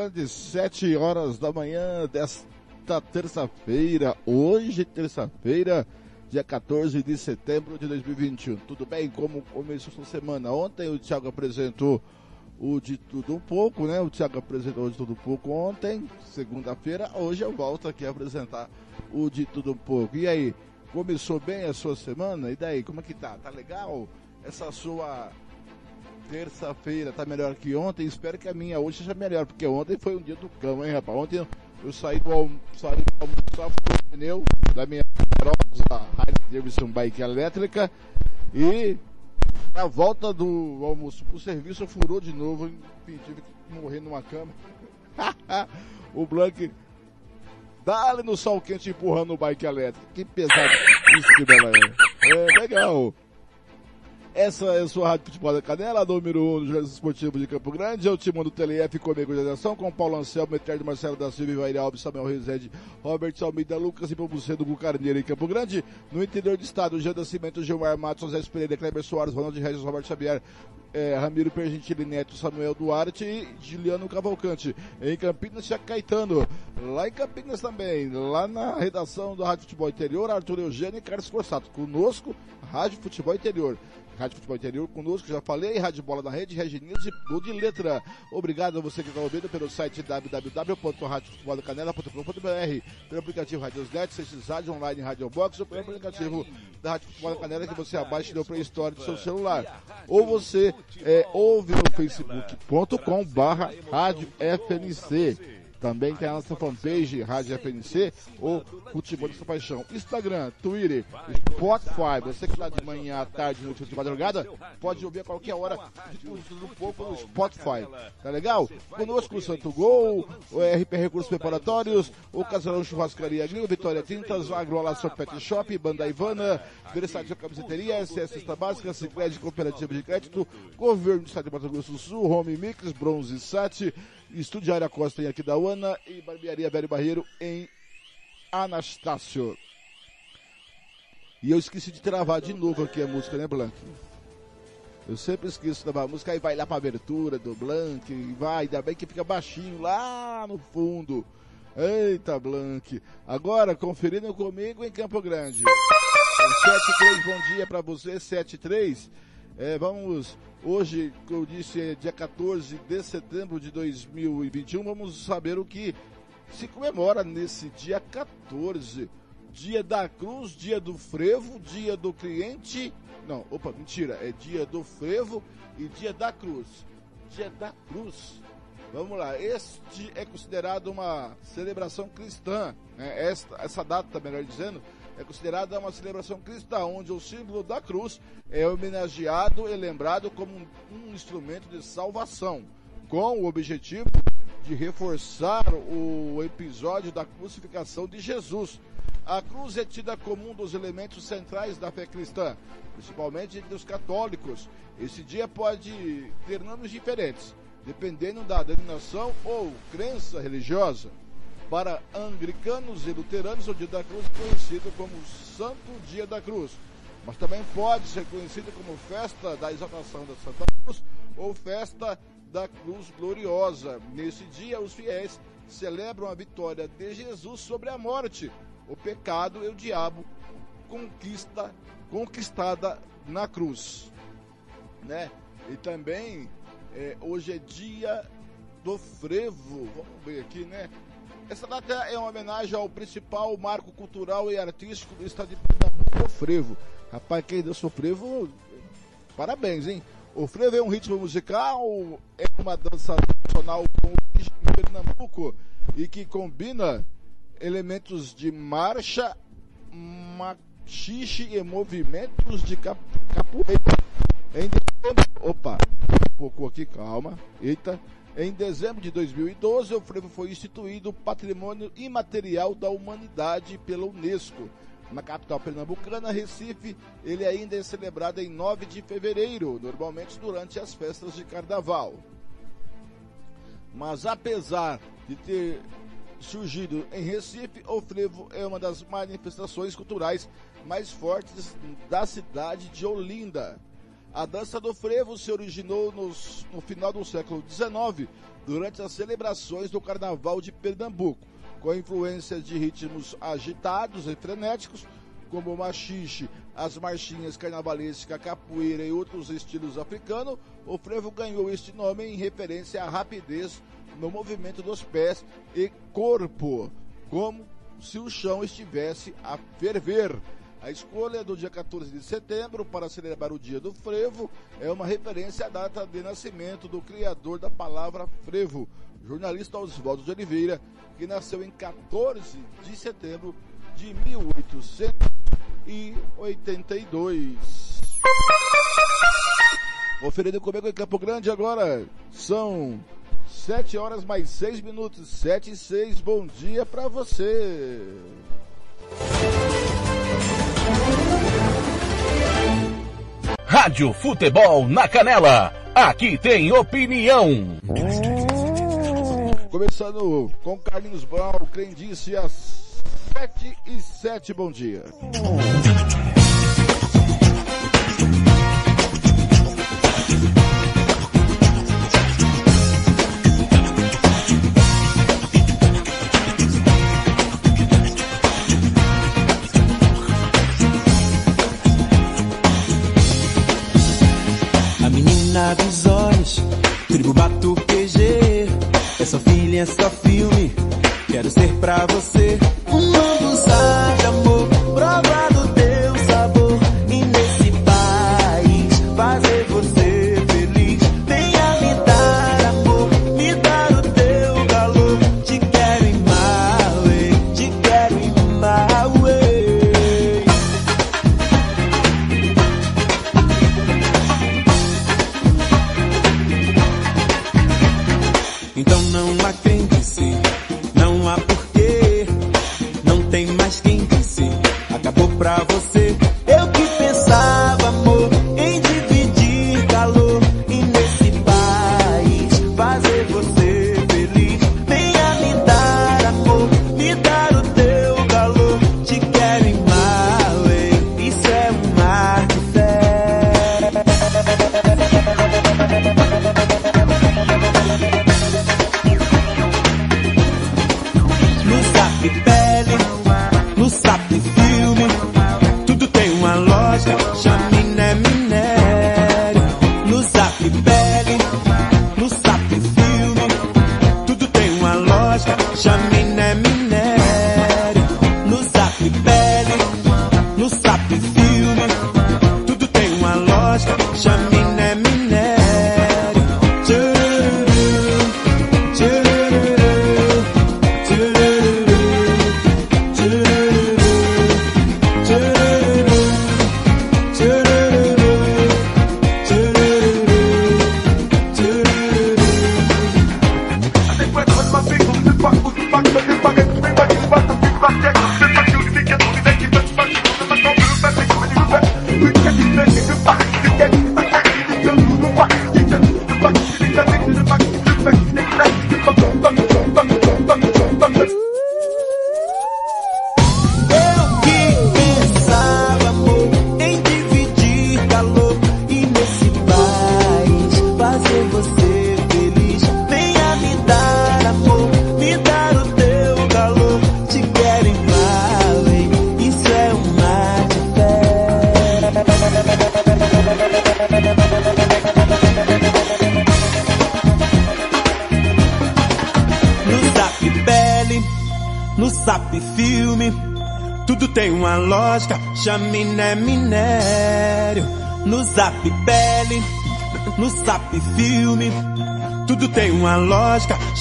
Grande, 7 horas da manhã desta terça-feira. Hoje, terça-feira, dia 14 de setembro de 2021. Tudo bem? Como começou essa semana? Ontem o Thiago apresentou o de tudo um pouco, né? O Thiago apresentou o de tudo um pouco ontem, segunda-feira. Hoje eu volto aqui a apresentar o de tudo um pouco. E aí, começou bem a sua semana? E daí, como é que tá? Tá legal? Essa sua terça-feira tá melhor que ontem. Espero que a minha hoje seja melhor, porque ontem foi um dia do cão, hein, rapaz? Ontem eu saí do almoçar o pneu da minha rosa Davidson Bike elétrica e na volta do almoço pro serviço furou de novo, enfim, tive que morrer numa cama. o Blank dá-lhe no sol quente empurrando o bike elétrico. Que pesado isso que bela é. É legal. Essa é a sua Rádio Futebol da Canela, número 1 um do Jornalismo Esportivo de Campo Grande. É o time do TLF comigo de ação, com Paulo Anselmo, Eterno Marcelo da Silva, Ivair Alves, Samuel Rezende, Robert Almeida, Lucas e Pomucedo do Carneiro em Campo Grande. No interior do estado, Jean Cimento, Gilmar Matos, José Pereira, Kleber Soares, Ronaldo Regis, Roberto Xavier, é, Ramiro Pergentili Neto, Samuel Duarte e Juliano Cavalcante. Em Campinas, Tia Caetano. Lá em Campinas também, lá na redação do Rádio Futebol Interior, Arthur Eugênio e Carlos Corsato. Conosco, Rádio Futebol Interior. Rádio Futebol Interior conosco, já falei, Rádio Bola na Rede, Reginildo e Gol de Letra. Obrigado a você que está ouvindo pelo site www.radiofuteboldacanela.com.br, pelo aplicativo Radiosnet, CX Rádio Online Rádio Box ou pelo aplicativo da Rádio Futebol da Canela que você abaixa no Play Store do seu celular. Ou você é, ouve no facebook.com barra Rádio FNC. Também tem a nossa fanpage, Rádio FNC ou Futebol de Paixão. Instagram, Twitter, Spotify. Você que está de manhã, à tarde, noite de madrugada, pode ouvir a qualquer hora um pouco no Spotify. Tá legal? Conosco o Santo Gol, o RP Recursos Preparatórios, o Casalão Churrascaria Grill, Vitória Tintas, Agroalação Pet Shop, Banda Ivana, Versátil Camiseteria, SS Cesta Básica, Cicred Cooperativa de Crédito, Governo do Estado de Mato Grosso do Sul, Home Mix, Bronze Sat, Estúdio Área Costa em Aquidauana e Barbearia Velho Barreiro em Anastácio. E eu esqueci de travar de novo aqui a música, né, Blank? Eu sempre esqueço de travar a música, aí vai lá pra abertura do Blank, e vai, ainda bem que fica baixinho lá no fundo. Eita, Blank. Agora, conferindo comigo em Campo Grande. 73, bom dia para você, 73. É, vamos, hoje, como eu disse, é dia 14 de setembro de 2021, vamos saber o que se comemora nesse dia 14. Dia da Cruz, dia do frevo, dia do cliente. Não, opa, mentira, é dia do frevo e dia da cruz. Dia da cruz. Vamos lá, este é considerado uma celebração cristã. Né? Esta, essa data, melhor dizendo, é considerada uma celebração cristã, onde o símbolo da cruz é homenageado e lembrado como um, um instrumento de salvação, com o objetivo de reforçar o episódio da crucificação de Jesus. A cruz é tida como um dos elementos centrais da fé cristã, principalmente entre os católicos. Esse dia pode ter nomes diferentes, dependendo da denominação ou crença religiosa. Para anglicanos e luteranos, o Dia da Cruz é conhecido como Santo Dia da Cruz, mas também pode ser conhecido como Festa da Exaltação da Santa Cruz ou Festa da Cruz Gloriosa. Nesse dia, os fiéis celebram a vitória de Jesus sobre a morte, o pecado e o diabo conquista, conquistada na cruz. Né? E também, é, hoje é dia do frevo. Vamos ver aqui, né? Essa data é uma homenagem ao principal marco cultural e artístico do estado de Pernambuco, o frevo. Rapaz, quem dança o frevo, parabéns, hein? O frevo é um ritmo musical, é uma dança nacional com origem em Pernambuco e que combina elementos de marcha, machixe e movimentos de cap capoeira. Em opa, um pouco aqui, calma, eita. Em dezembro de 2012, o frevo foi instituído Patrimônio Imaterial da Humanidade pela Unesco. Na capital pernambucana, Recife, ele ainda é celebrado em 9 de fevereiro, normalmente durante as festas de carnaval. Mas apesar de ter surgido em Recife, o frevo é uma das manifestações culturais mais fortes da cidade de Olinda. A dança do frevo se originou nos, no final do século XIX, durante as celebrações do Carnaval de Pernambuco, com a influência de ritmos agitados e frenéticos, como o machixe, as marchinhas carnavalescas, capoeira e outros estilos africanos, o frevo ganhou este nome em referência à rapidez no movimento dos pés e corpo, como se o chão estivesse a ferver. A escolha do dia 14 de setembro para celebrar o dia do frevo é uma referência à data de nascimento do criador da palavra frevo, jornalista Oswaldo de Oliveira, que nasceu em 14 de setembro de 1882. Conferindo comigo em Campo Grande agora, são 7 horas mais 6 minutos, 7 e 6, bom dia para você. Rádio Futebol na Canela. Aqui tem opinião. Começando com Carlinhos Brown, Crendice às 7 e 7, bom dia. Menina dos olhos, tribo PG. É só filha, é só filme. Quero ser pra você um novo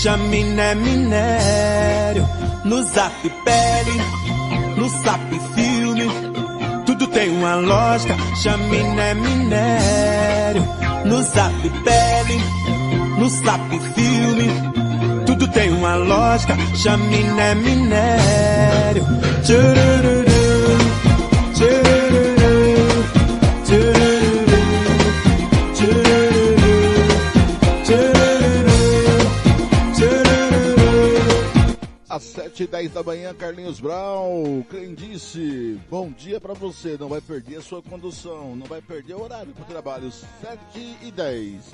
chaminé minério. No zap pele, no zap filme. tem uma lógica, chaminé minério. No zap pele, no zap filme. Tudo tem uma lógica, chaminé minério. Manhã, Carlinhos Brown, Crendice, bom dia pra você, não vai perder a sua condução, não vai perder o horário pro trabalho, 7 e 10.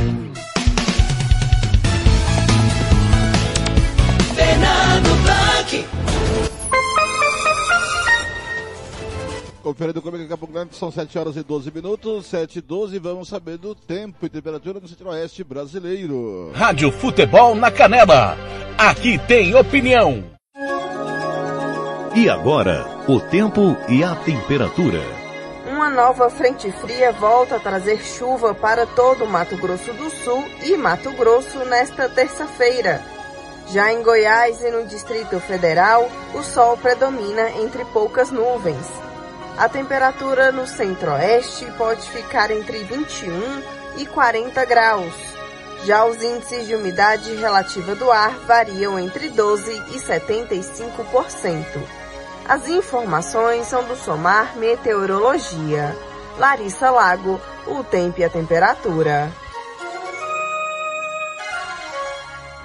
Blanc. Conferindo comigo daqui a pouco, né? são 7 horas e 12 minutos, 7 e 12, vamos saber do tempo e temperatura no centro-oeste brasileiro. Rádio Futebol na Canela. Aqui tem opinião. E agora, o tempo e a temperatura. Uma nova frente fria volta a trazer chuva para todo o Mato Grosso do Sul e Mato Grosso nesta terça-feira. Já em Goiás e no Distrito Federal, o sol predomina entre poucas nuvens. A temperatura no centro-oeste pode ficar entre 21 e 40 graus. Já os índices de umidade relativa do ar variam entre 12 e 75%. As informações são do Somar Meteorologia. Larissa Lago, o tempo e a temperatura.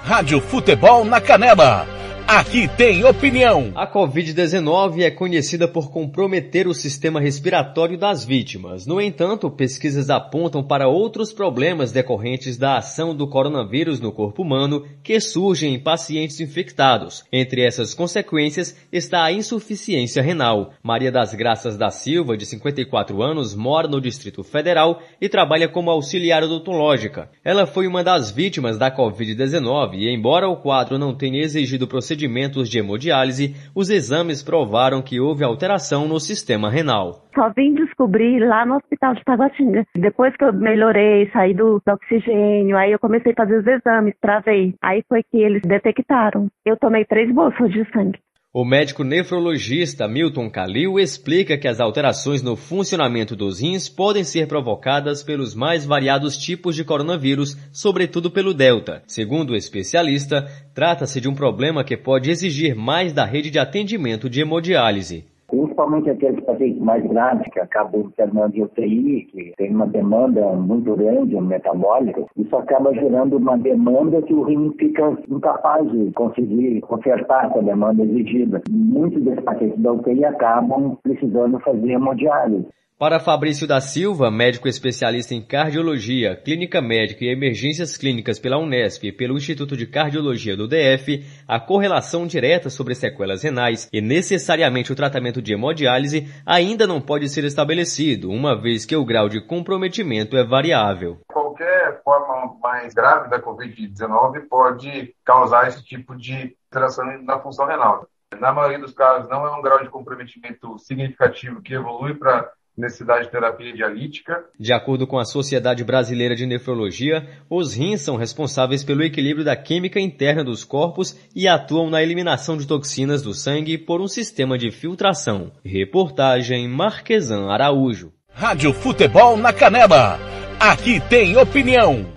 Rádio Futebol na Canela. Aqui tem opinião. A Covid-19 é conhecida por comprometer o sistema respiratório das vítimas. No entanto, pesquisas apontam para outros problemas decorrentes da ação do coronavírus no corpo humano que surgem em pacientes infectados. Entre essas consequências está a insuficiência renal. Maria das Graças da Silva, de 54 anos, mora no Distrito Federal e trabalha como auxiliar odontológica. Ela foi uma das vítimas da Covid-19 e, embora o quadro não tenha exigido procedimentos de hemodiálise, os exames provaram que houve alteração no sistema renal. Só vim descobrir lá no hospital de Taguatinga. Depois que eu melhorei, saí do, do oxigênio, aí eu comecei a fazer os exames para ver. Aí foi que eles detectaram. Eu tomei três bolsas de sangue. O médico nefrologista Milton Calil explica que as alterações no funcionamento dos rins podem ser provocadas pelos mais variados tipos de coronavírus, sobretudo pelo Delta. Segundo o especialista, trata-se de um problema que pode exigir mais da rede de atendimento de hemodiálise. Principalmente aqueles pacientes mais graves que acabam internando em UTI, que tem uma demanda muito grande metabólica, isso acaba gerando uma demanda que o rim fica incapaz de conseguir consertar essa demanda exigida. Muitos desses pacientes da UTI acabam precisando fazer hemodiálise. Para Fabrício da Silva, médico especialista em cardiologia, clínica médica e emergências clínicas pela Unesp e pelo Instituto de Cardiologia do DF, a correlação direta sobre sequelas renais e necessariamente o tratamento de hemodiálise ainda não pode ser estabelecido, uma vez que o grau de comprometimento é variável. Qualquer forma mais grave da Covid-19 pode causar esse tipo de alteração na função renal. Na maioria dos casos, não é um grau de comprometimento significativo que evolui para necessidade de terapia dialítica. De acordo com a Sociedade Brasileira de Nefrologia, os rins são responsáveis pelo equilíbrio da química interna dos corpos e atuam na eliminação de toxinas do sangue por um sistema de filtração. Reportagem Marquesan Araújo. Rádio Futebol na Canela. Aqui tem opinião.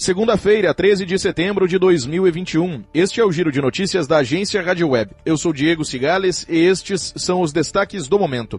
Segunda-feira, 13 de setembro de 2021. Este é o giro de notícias da agência Rádio Web. Eu sou Diego Cigales e estes são os destaques do momento.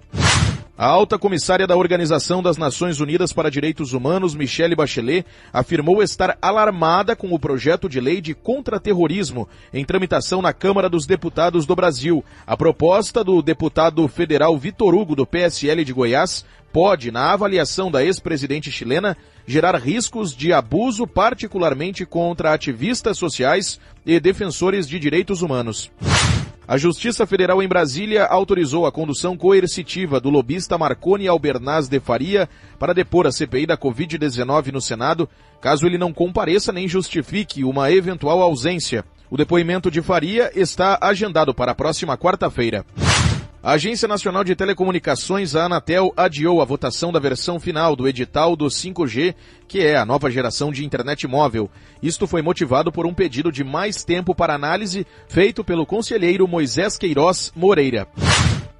A alta comissária da Organização das Nações Unidas para Direitos Humanos, Michelle Bachelet, afirmou estar alarmada com o projeto de lei de contra-terrorismo em tramitação na Câmara dos Deputados do Brasil. A proposta do deputado federal Vitor Hugo, do PSL de Goiás, pode, na avaliação da ex-presidente chilena, gerar riscos de abuso, particularmente contra ativistas sociais e defensores de direitos humanos. A Justiça Federal em Brasília autorizou a condução coercitiva do lobista Marconi Albernaz de Faria para depor a CPI da Covid-19 no Senado, caso ele não compareça nem justifique uma eventual ausência. O depoimento de Faria está agendado para a próxima quarta-feira. A Agência Nacional de Telecomunicações, a Anatel, adiou a votação da versão final do edital do 5G, que é a nova geração de internet móvel. Isto foi motivado por um pedido de mais tempo para análise feito pelo conselheiro Moisés Queiroz Moreira.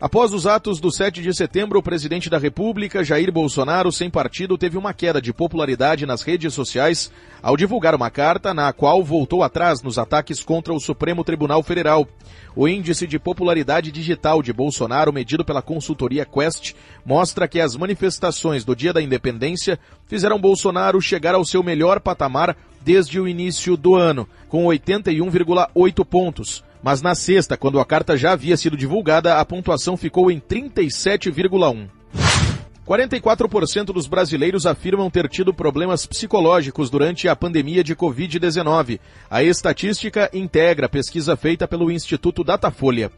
Após os atos do 7 de setembro, o presidente da República, Jair Bolsonaro, sem partido, teve uma queda de popularidade nas redes sociais ao divulgar uma carta na qual voltou atrás nos ataques contra o Supremo Tribunal Federal. O índice de popularidade digital de Bolsonaro, medido pela consultoria Quest, mostra que as manifestações do Dia da Independência fizeram Bolsonaro chegar ao seu melhor patamar desde o início do ano, com 81,8 pontos mas na sexta, quando a carta já havia sido divulgada, a pontuação ficou em 37,1. 44% dos brasileiros afirmam ter tido problemas psicológicos durante a pandemia de Covid-19. A estatística integra a pesquisa feita pelo Instituto Datafolha.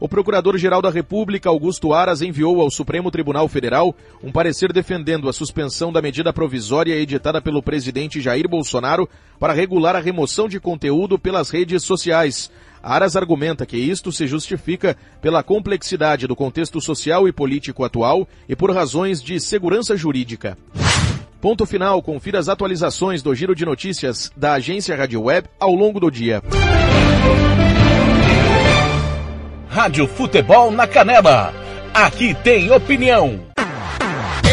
O Procurador-Geral da República, Augusto Aras, enviou ao Supremo Tribunal Federal um parecer defendendo a suspensão da medida provisória editada pelo presidente Jair Bolsonaro para regular a remoção de conteúdo pelas redes sociais. Aras argumenta que isto se justifica pela complexidade do contexto social e político atual e por razões de segurança jurídica. Ponto final, confira as atualizações do giro de notícias da agência Rádio Web ao longo do dia. Rádio Futebol na Canela. Aqui tem opinião.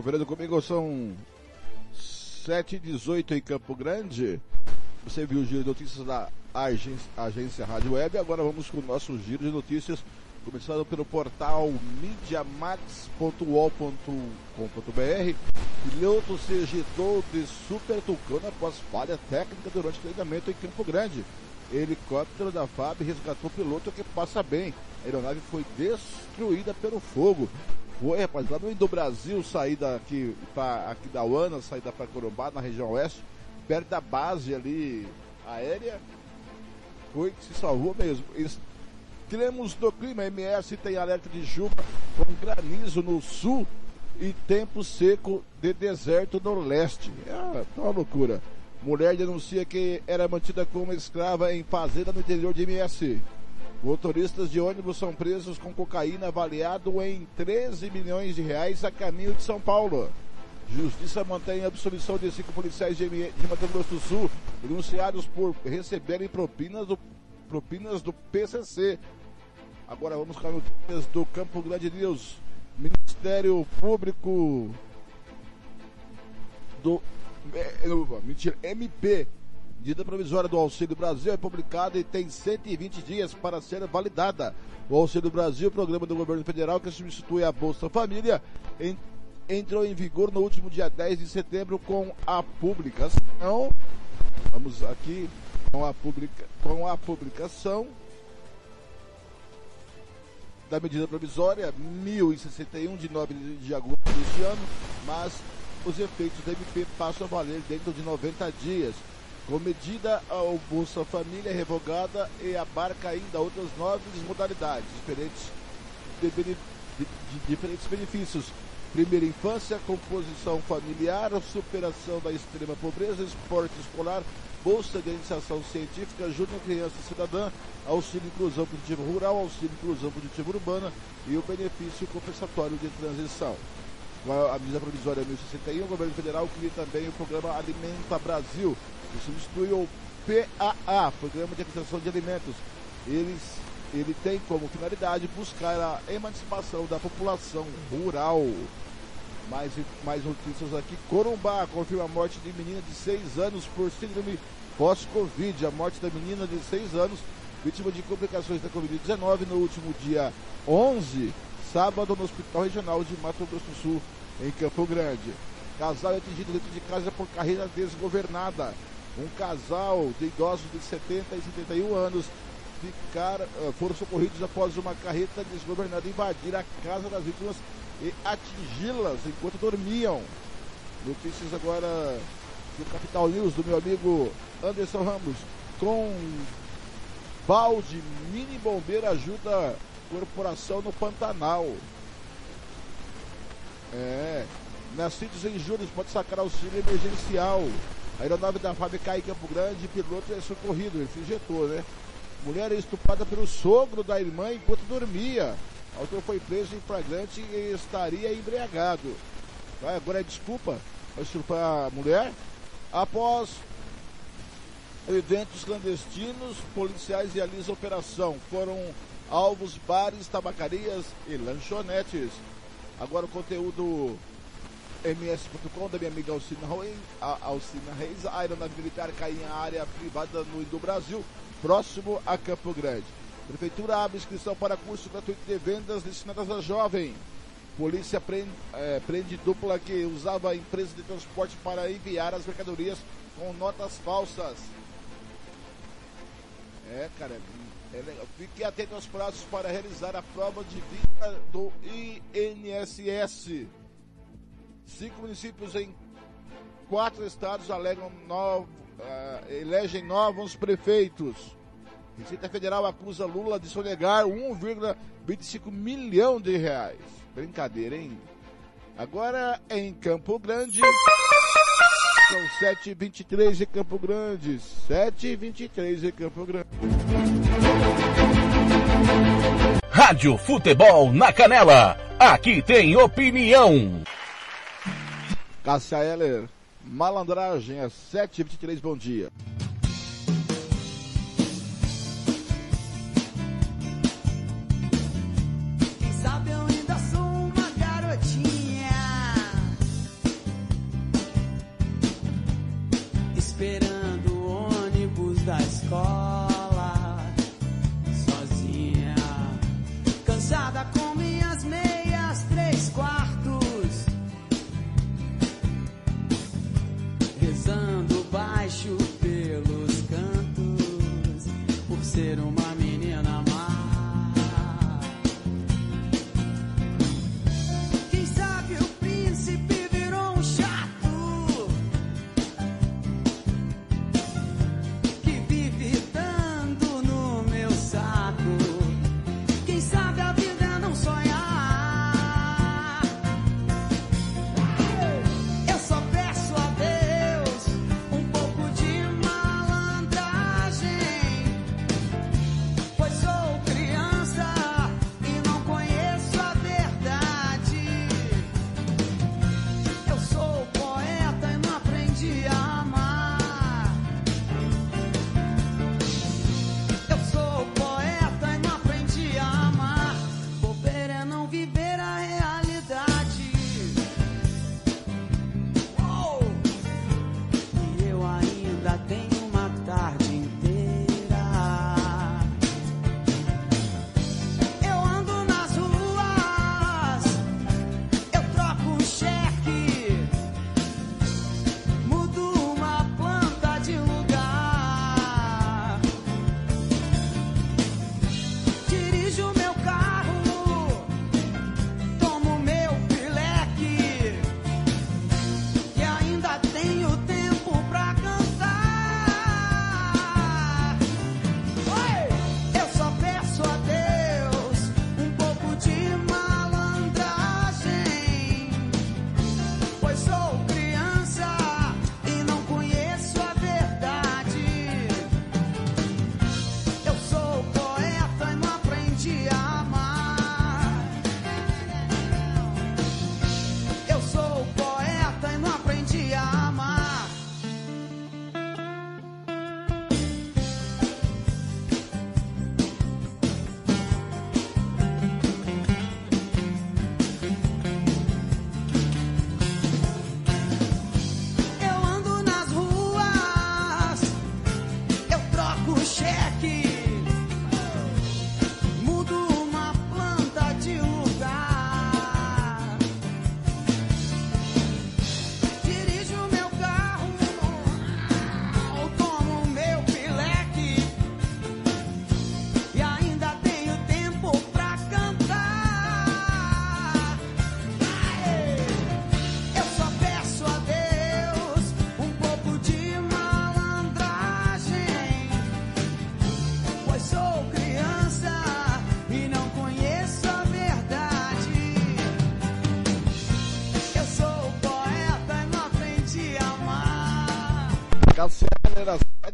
Conferindo comigo, são 7h18 em Campo Grande. Você viu o giro de notícias da agência, agência Rádio Web. Agora vamos com o nosso giro de notícias, começando pelo portal mediamax.ol.com.br. Piloto se ejetou de Super Tucano após falha técnica durante o treinamento em Campo Grande. Helicóptero da FAB resgatou o piloto que passa bem. A aeronave foi destruída pelo fogo. Foi, rapaz, lá no do Brasil, saída aqui, pra, aqui da UANA, saída para Corumbá, na região oeste, perto da base ali aérea, foi que se salvou mesmo. Extremos do clima, MS tem alerta de chuva com granizo no sul e tempo seco de deserto no leste. É uma loucura. Mulher denuncia que era mantida como escrava em fazenda no interior de MS. Motoristas de ônibus são presos com cocaína avaliado em 13 milhões de reais a caminho de São Paulo. Justiça mantém a absolvição de cinco policiais de, de Mato Grosso do Sul, denunciados por receberem propinas do, propinas do PCC. Agora vamos com as notícias do Campo Grande News. Ministério Público do é, mentira, MP, medida provisória do Auxílio Brasil é publicada e tem 120 dias para ser validada. O Auxílio Brasil, programa do governo federal que substitui a Bolsa Família, entrou em vigor no último dia 10 de setembro com a publicação. Vamos aqui com a, publica, com a publicação da medida provisória 1061 de 9 de agosto deste ano, mas os efeitos da MP passam a valer dentro de 90 dias. Com medida, a Bolsa Família é revogada e abarca ainda outras nove modalidades, diferentes de, de, de, diferentes benefícios. Primeira infância, composição familiar, superação da extrema pobreza, esporte escolar, bolsa de iniciação científica, júnior criança cidadã, auxílio inclusão positivo rural, auxílio inclusão positivo urbana e o benefício compensatório de transição. A medida provisória 1061, o governo federal cria também o programa Alimenta Brasil, que substitui o PAA, Programa de Aquisição de Alimentos. Eles, ele tem como finalidade buscar a emancipação da população rural. Mais, mais notícias aqui. Corumbá confirma a morte de menina de 6 anos por síndrome pós-Covid. A morte da menina de 6 anos, vítima de complicações da Covid-19 no último dia 11, sábado, no Hospital Regional de Mato Grosso do Sul, em Campo Grande. Casal é atingido dentro de casa por carreira desgovernada. Um casal de idosos de 70 e 71 anos eh, foram socorridos após uma carreta desgovernada invadir a casa das vítimas e atingi-las enquanto dormiam. Notícias agora do Capital News do meu amigo Anderson Ramos. Com balde, mini bombeiro ajuda corporação no Pantanal. É. Nascidos em julho pode sacar auxílio emergencial. A aeronave da FAB cai em Campo Grande, piloto é socorrido, ele se injetou, né? Mulher é estuprada pelo sogro da irmã enquanto dormia. O autor foi preso em flagrante e estaria embriagado. Vai, agora é desculpa para estuprar a mulher. Após eventos clandestinos, policiais realizam operação. Foram alvos bares, tabacarias e lanchonetes. Agora o conteúdo ms.com da minha amiga Alcina Reis, Alcina Reis, a aeronave militar cai em área privada no do Brasil, próximo a Campo Grande. Prefeitura abre inscrição para curso gratuito de vendas destinadas a jovem. Polícia prende, é, prende dupla que usava a empresa de transporte para enviar as mercadorias com notas falsas. É, cara, é legal. Fique atento aos prazos para realizar a prova de vida do INSS. Cinco municípios em quatro estados novo, uh, elegem novos prefeitos. Receita Federal acusa Lula de sonegar 1,25 milhão de reais. Brincadeira, hein? Agora em Campo Grande. São 7h23 em Campo Grande. 7h23 em Campo Grande. Rádio Futebol na Canela. Aqui tem opinião. Cássia Heller, malandragem, às 7h23, bom dia. ser uma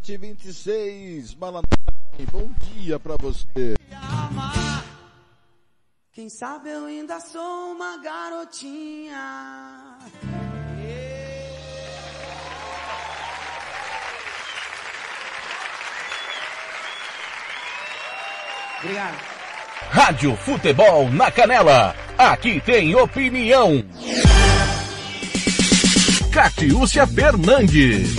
7h26, Malandro, bom dia pra você. Quem sabe eu ainda sou uma garotinha. Obrigado. Rádio Futebol na Canela. Aqui tem opinião. Catiúcia Fernandes.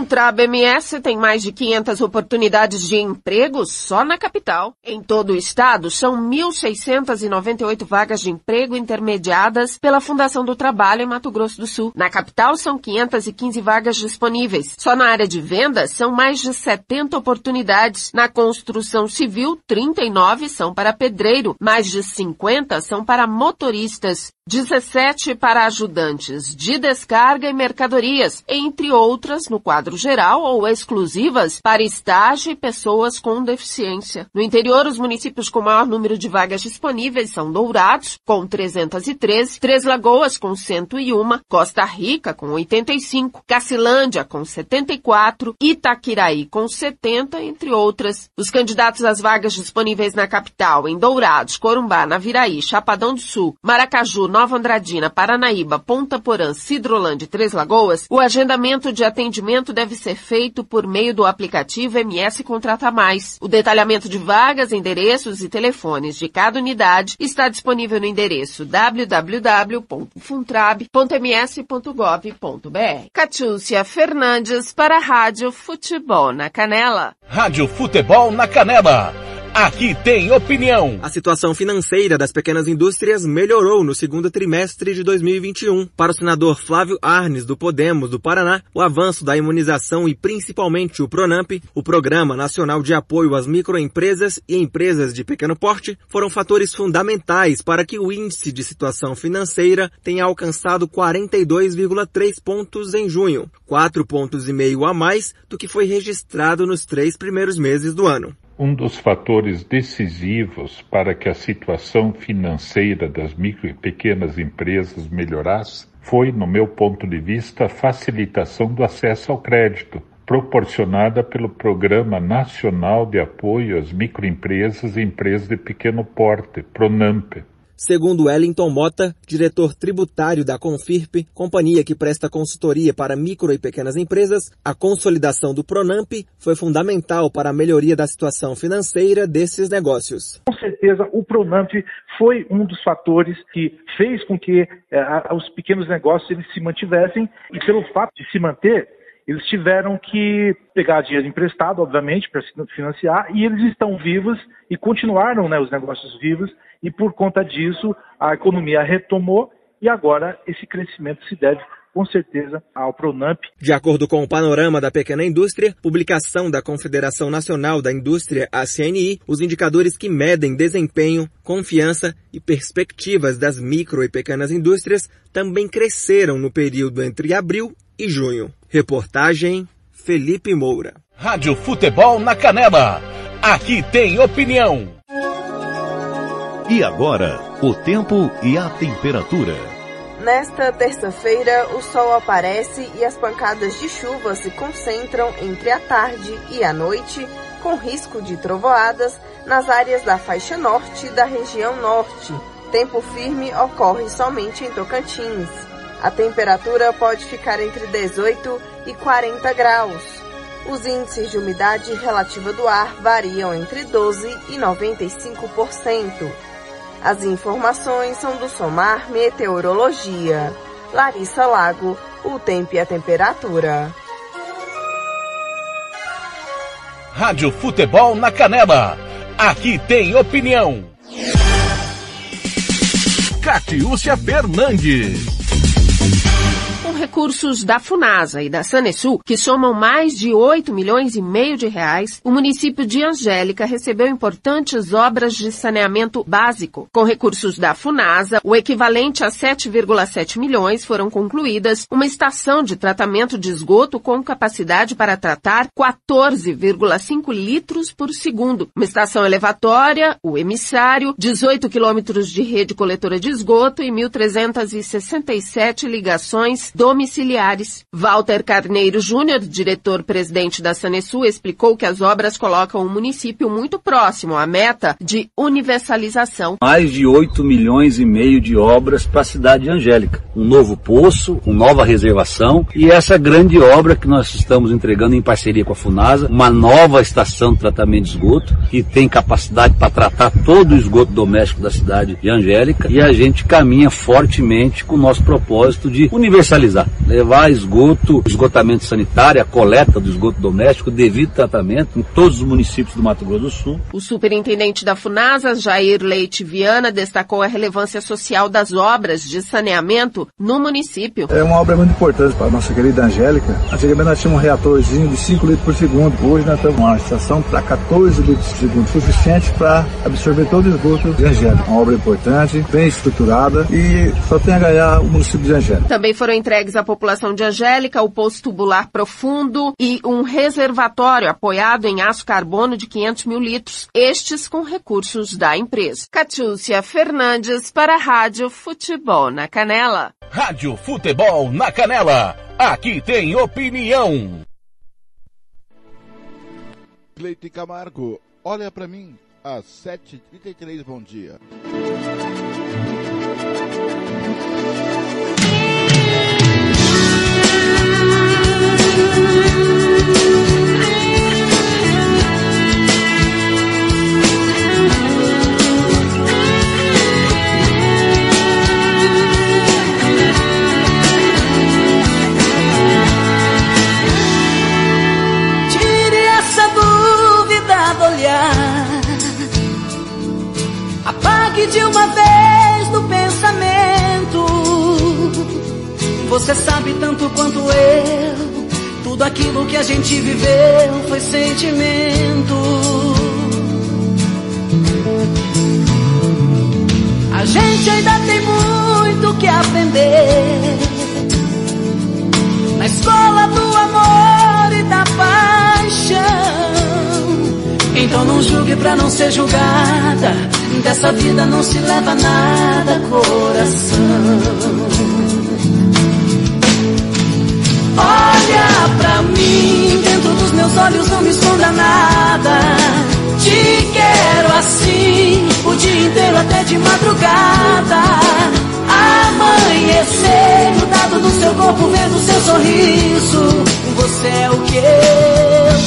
Contrab MS tem mais de 500 oportunidades de emprego só na capital. Em todo o estado, são 1.698 vagas de emprego intermediadas pela Fundação do Trabalho em Mato Grosso do Sul. Na capital, são 515 vagas disponíveis. Só na área de vendas, são mais de 70 oportunidades. Na construção civil, 39 são para pedreiro, mais de 50 são para motoristas. 17 para ajudantes de descarga e mercadorias, entre outras no quadro geral ou exclusivas para estágio e pessoas com deficiência. No interior, os municípios com maior número de vagas disponíveis são Dourados, com 313, Três Lagoas, com 101, Costa Rica, com 85, Cacilândia, com 74, Itaquiraí, com 70, entre outras. Os candidatos às vagas disponíveis na capital, em Dourados, Corumbá, Naviraí, Chapadão do Sul, Maracaju, Nova Andradina, Paranaíba, Ponta Porã, Cidrolândia e Três Lagoas, o agendamento de atendimento deve ser feito por meio do aplicativo MS Contrata Mais. O detalhamento de vagas, endereços e telefones de cada unidade está disponível no endereço www.funtrab.ms.gov.br. Catiúcia Fernandes para a Rádio Futebol na Canela. Rádio Futebol na Canela. Aqui tem opinião. A situação financeira das pequenas indústrias melhorou no segundo trimestre de 2021. Para o senador Flávio Arnes, do Podemos do Paraná, o avanço da imunização e principalmente o Pronamp, o Programa Nacional de Apoio às Microempresas e Empresas de Pequeno Porte, foram fatores fundamentais para que o índice de situação financeira tenha alcançado 42,3 pontos em junho, 4 pontos e meio a mais do que foi registrado nos três primeiros meses do ano. Um dos fatores decisivos para que a situação financeira das micro e pequenas empresas melhorasse foi, no meu ponto de vista, a facilitação do acesso ao crédito, proporcionada pelo Programa Nacional de Apoio às Microempresas e Empresas de Pequeno Porte, PRONAMP. Segundo Wellington Mota, diretor tributário da Confirp, companhia que presta consultoria para micro e pequenas empresas, a consolidação do Pronamp foi fundamental para a melhoria da situação financeira desses negócios. Com certeza, o Pronamp foi um dos fatores que fez com que eh, os pequenos negócios eles se mantivessem e pelo fato de se manter, eles tiveram que pegar dinheiro emprestado, obviamente, para se financiar, e eles estão vivos e continuaram né, os negócios vivos, e por conta disso a economia retomou e agora esse crescimento se deve com certeza ao Pronamp. De acordo com o Panorama da Pequena Indústria, publicação da Confederação Nacional da Indústria, a CNI, os indicadores que medem desempenho, confiança e perspectivas das micro e pequenas indústrias também cresceram no período entre abril e junho. Reportagem Felipe Moura. Rádio Futebol na Canela. Aqui tem opinião. E agora, o tempo e a temperatura. Nesta terça-feira, o sol aparece e as pancadas de chuva se concentram entre a tarde e a noite, com risco de trovoadas nas áreas da faixa norte da região norte. Tempo firme ocorre somente em Tocantins. A temperatura pode ficar entre 18 e 40 graus. Os índices de umidade relativa do ar variam entre 12 e 95%. As informações são do Somar Meteorologia. Larissa Lago, o tempo e a temperatura. Rádio Futebol na Canela. Aqui tem opinião. Catiúcia Fernandes com recursos da FUNASA e da Sanesul, que somam mais de 8 milhões e meio de reais, o município de Angélica recebeu importantes obras de saneamento básico. Com recursos da FUNASA, o equivalente a 7,7 milhões foram concluídas uma estação de tratamento de esgoto com capacidade para tratar 14,5 litros por segundo, uma estação elevatória, o emissário, 18 quilômetros de rede coletora de esgoto e 1.367 ligações domiciliares. Walter Carneiro Júnior, diretor-presidente da Sanesul, explicou que as obras colocam o município muito próximo à meta de universalização. Mais de 8 milhões e meio de obras para a cidade de Angélica. Um novo poço, uma nova reservação e essa grande obra que nós estamos entregando em parceria com a Funasa, uma nova estação de tratamento de esgoto que tem capacidade para tratar todo o esgoto doméstico da cidade de Angélica e a gente caminha fortemente com o nosso propósito de universalizar, levar esgoto, esgotamento sanitário, a coleta do esgoto doméstico, devido tratamento em todos os municípios do Mato Grosso do Sul. O superintendente da Funasa, Jair Leite Viana, destacou a relevância social das obras de saneamento no município. É uma obra muito importante para a nossa querida Angélica. Antigamente nós tínhamos um reatorzinho de 5 litros por segundo. Hoje nós temos uma estação para 14 litros por segundo, suficiente para absorver todo o esgoto de Angélica. Uma obra importante, bem estruturada e só tem a ganhar o município de Angélica. Também foram entregues à população de Angélica o poço tubular profundo e um reservatório apoiado em aço carbono de 500 mil litros, estes com recursos da empresa. Catiúcia Fernandes para a Rádio Futebol na Canela. Rádio Futebol na Canela. Aqui tem opinião. Cleiton Camargo, olha para mim, às 7h33, bom dia. Olhar. Apague de uma vez do pensamento. Você sabe tanto quanto eu. Tudo aquilo que a gente viveu foi sentimento. A gente ainda tem muito que aprender. Na escola do amor e da paixão. Então não julgue pra não ser julgada. Dessa vida não se leva nada, coração. Olha pra mim, dentro dos meus olhos não me esconda nada. Te quero assim, o dia inteiro até de madrugada. Amanhecer, grudado no seu corpo, vendo seu sorriso. Você é o que eu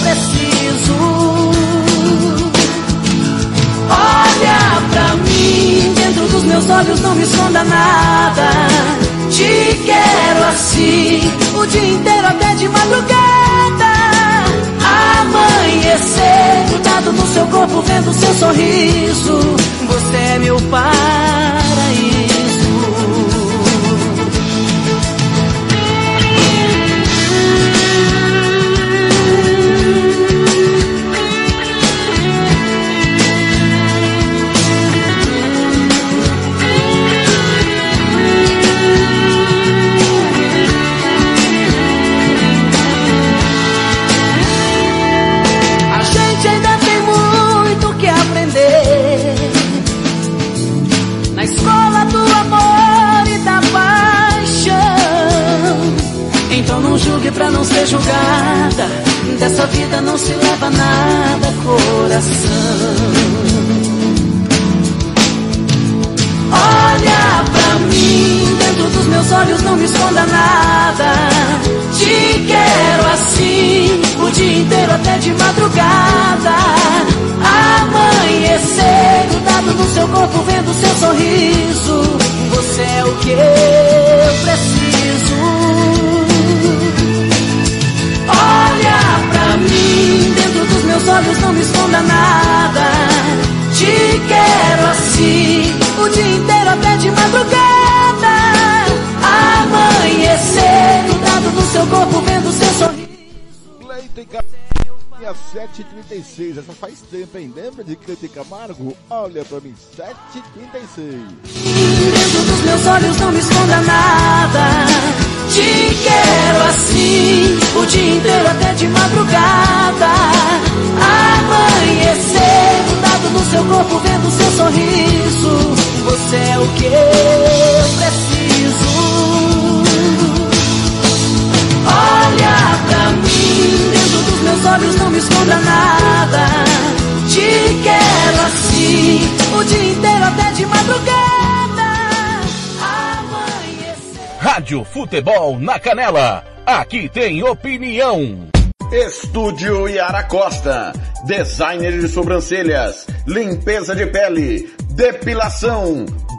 preciso. Olha pra mim, dentro dos meus olhos não me esconda nada. Te quero assim, o dia inteiro até de madrugada. Amanhecer, grudado no seu corpo, vendo seu sorriso. Você é meu paraíso. Não julgue pra não ser julgada. Dessa vida não se leva nada, coração. Olha pra mim, dentro dos meus olhos não me esconda nada. Te quero assim, o dia inteiro até de madrugada. Amanhecer, grudado no seu corpo, vendo seu sorriso. Você é o que olhos não me esconda nada. Te quero assim, o dia inteiro até de madrugada. Amanhecer, grudado no seu corpo, vendo seu sorriso. Cleiton Camargo, às 7h36, essa faz tempo, hein? Lembra de Cleiton Camargo? Olha pra mim, 7h36. Dentro dos meus olhos não me esconda nada. Te quero assim, o dia inteiro até de madrugada. Seu corpo, vendo seu sorriso. Você é o que eu preciso. Olha pra mim Dentro dos meus olhos não me esconda nada. Te quero assim O dia inteiro até de madrugada. Amanhecer. Rádio Futebol na Canela. Aqui tem opinião. Estúdio Yara Costa. Designer de sobrancelhas. Limpeza de pele. Depilação.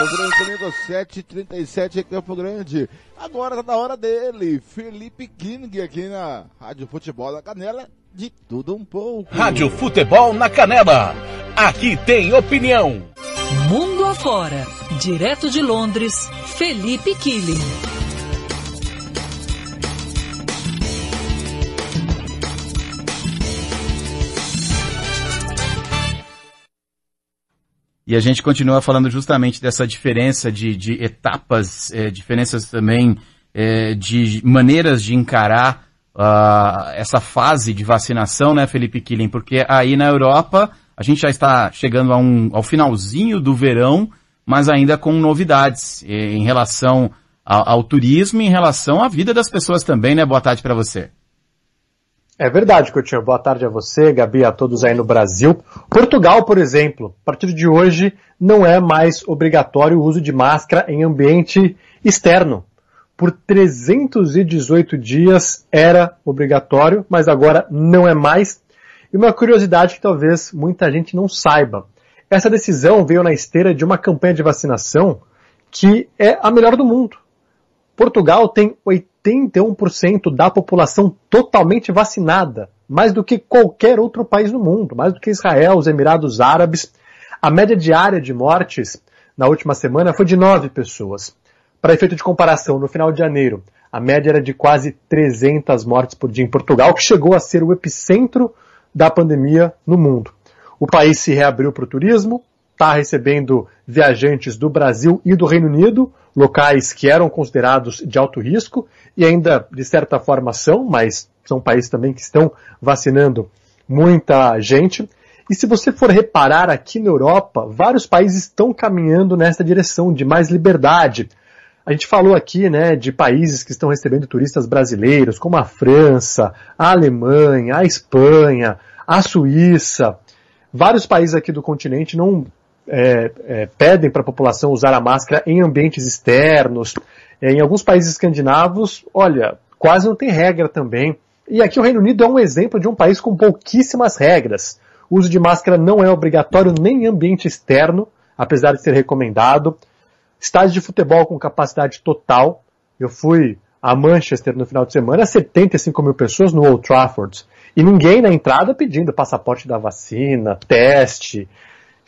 Campo Grande comigo, 7h37 em Campo Grande. Agora tá na hora dele, Felipe King aqui na Rádio Futebol da Canela, de tudo um pouco. Rádio Futebol na Canela. Aqui tem opinião. Mundo afora, direto de Londres, Felipe Killing. E a gente continua falando justamente dessa diferença de, de etapas, eh, diferenças também eh, de maneiras de encarar uh, essa fase de vacinação, né, Felipe Killing? Porque aí na Europa a gente já está chegando um, ao finalzinho do verão, mas ainda com novidades eh, em relação ao, ao turismo em relação à vida das pessoas também, né? Boa tarde para você. É verdade, Coutinho. Boa tarde a você, Gabi, a todos aí no Brasil. Portugal, por exemplo, a partir de hoje não é mais obrigatório o uso de máscara em ambiente externo. Por 318 dias era obrigatório, mas agora não é mais. E uma curiosidade que talvez muita gente não saiba. Essa decisão veio na esteira de uma campanha de vacinação que é a melhor do mundo. Portugal tem 81% da população totalmente vacinada, mais do que qualquer outro país no mundo, mais do que Israel, os Emirados Árabes. A média diária de mortes na última semana foi de 9 pessoas. Para efeito de comparação, no final de janeiro, a média era de quase 300 mortes por dia em Portugal, que chegou a ser o epicentro da pandemia no mundo. O país se reabriu para o turismo, está recebendo viajantes do Brasil e do Reino Unido, locais que eram considerados de alto risco e ainda de certa forma são, mas são países também que estão vacinando muita gente. E se você for reparar aqui na Europa, vários países estão caminhando nessa direção de mais liberdade. A gente falou aqui, né, de países que estão recebendo turistas brasileiros, como a França, a Alemanha, a Espanha, a Suíça. Vários países aqui do continente não é, é, pedem para a população usar a máscara em ambientes externos. Em alguns países escandinavos, olha, quase não tem regra também. E aqui o Reino Unido é um exemplo de um país com pouquíssimas regras. O uso de máscara não é obrigatório nem em ambiente externo, apesar de ser recomendado. Estádios de futebol com capacidade total. Eu fui a Manchester no final de semana, 75 mil pessoas no Old Trafford. E ninguém na entrada pedindo passaporte da vacina, teste,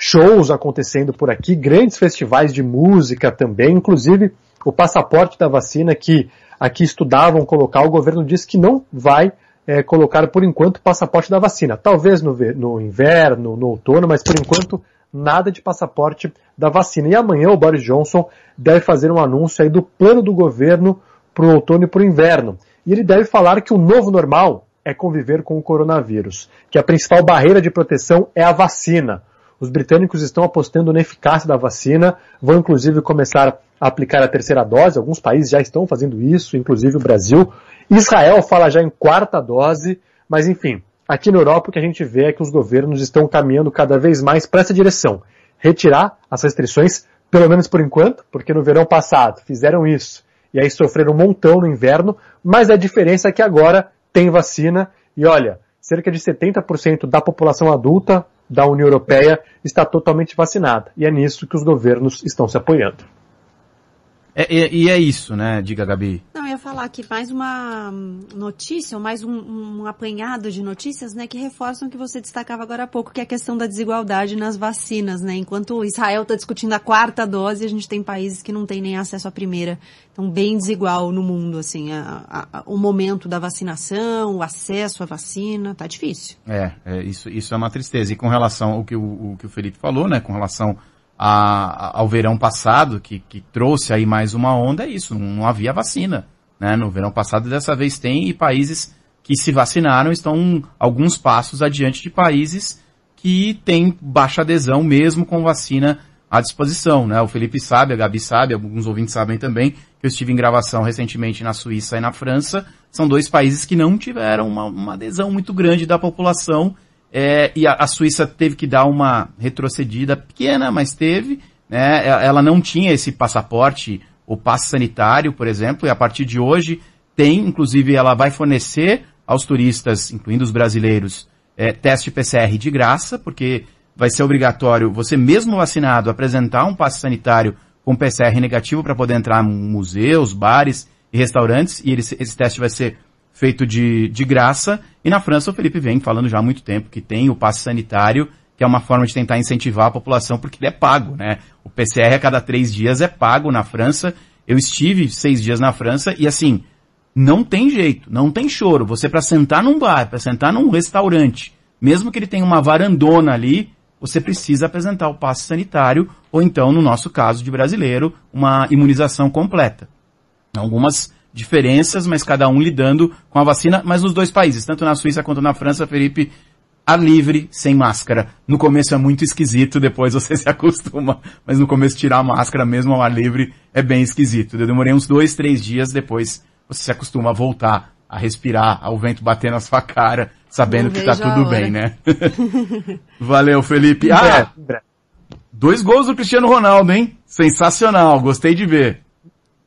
shows acontecendo por aqui, grandes festivais de música também, inclusive o passaporte da vacina que aqui estudavam colocar, o governo disse que não vai é, colocar por enquanto o passaporte da vacina. Talvez no, no inverno, no outono, mas por enquanto nada de passaporte da vacina. E amanhã o Boris Johnson deve fazer um anúncio aí do plano do governo para o outono e para o inverno. E ele deve falar que o novo normal é conviver com o coronavírus, que a principal barreira de proteção é a vacina. Os britânicos estão apostando na eficácia da vacina, vão inclusive começar a aplicar a terceira dose, alguns países já estão fazendo isso, inclusive o Brasil. Israel fala já em quarta dose, mas enfim, aqui na Europa o que a gente vê é que os governos estão caminhando cada vez mais para essa direção. Retirar as restrições, pelo menos por enquanto, porque no verão passado fizeram isso e aí sofreram um montão no inverno, mas a diferença é que agora tem vacina e olha, cerca de 70% da população adulta da União Europeia está totalmente vacinada. E é nisso que os governos estão se apoiando. É, e, e é isso, né? Diga, Gabi. Não, eu ia falar aqui mais uma notícia, ou mais um, um apanhado de notícias, né, que reforçam o que você destacava agora há pouco, que é a questão da desigualdade nas vacinas, né? Enquanto Israel está discutindo a quarta dose, a gente tem países que não têm nem acesso à primeira. Então, bem desigual no mundo, assim, a, a, o momento da vacinação, o acesso à vacina, tá difícil. É, é isso, isso é uma tristeza. E com relação ao que o, o que o Felipe falou, né, com relação a, ao verão passado, que, que trouxe aí mais uma onda, é isso, não, havia vacina. Né? No verão passado, dessa vez tem, e países que se vacinaram estão alguns passos adiante de países que têm baixa adesão mesmo com vacina à disposição, né? O Felipe sabe, a Gabi sabe, alguns ouvintes sabem também, que eu estive em gravação recentemente na Suíça e na França, são dois países que não tiveram uma, uma adesão muito grande da população é, e a, a, Suíça teve que dar uma retrocedida pequena, mas teve. Né? Ela não tinha esse passaporte, o passe sanitário, por exemplo, e a partir de hoje tem, inclusive ela vai fornecer aos turistas, incluindo os brasileiros, é, teste PCR de graça, porque vai ser obrigatório você mesmo vacinado apresentar um passe sanitário com PCR negativo para poder entrar em museus, bares e restaurantes, e esse teste vai ser feito de, de graça. E na França o Felipe vem falando já há muito tempo que tem o passe sanitário, que é uma forma de tentar incentivar a população, porque ele é pago, né? O PCR a cada três dias é pago na França. Eu estive seis dias na França e assim, não tem jeito, não tem choro. Você para sentar num bar, para sentar num restaurante, mesmo que ele tenha uma varandona ali, você precisa apresentar o passe sanitário, ou então, no nosso caso de brasileiro, uma imunização completa. Algumas diferenças, mas cada um lidando com a vacina, mas nos dois países, tanto na Suíça quanto na França, Felipe, ar livre, sem máscara. No começo é muito esquisito, depois você se acostuma, mas no começo tirar a máscara mesmo ao ar livre é bem esquisito. Eu demorei uns dois, três dias, depois você se acostuma a voltar a respirar, ao vento bater na sua cara, sabendo Não que tá tudo bem, né? Valeu, Felipe. Ah, dois gols do Cristiano Ronaldo, hein? Sensacional, gostei de ver.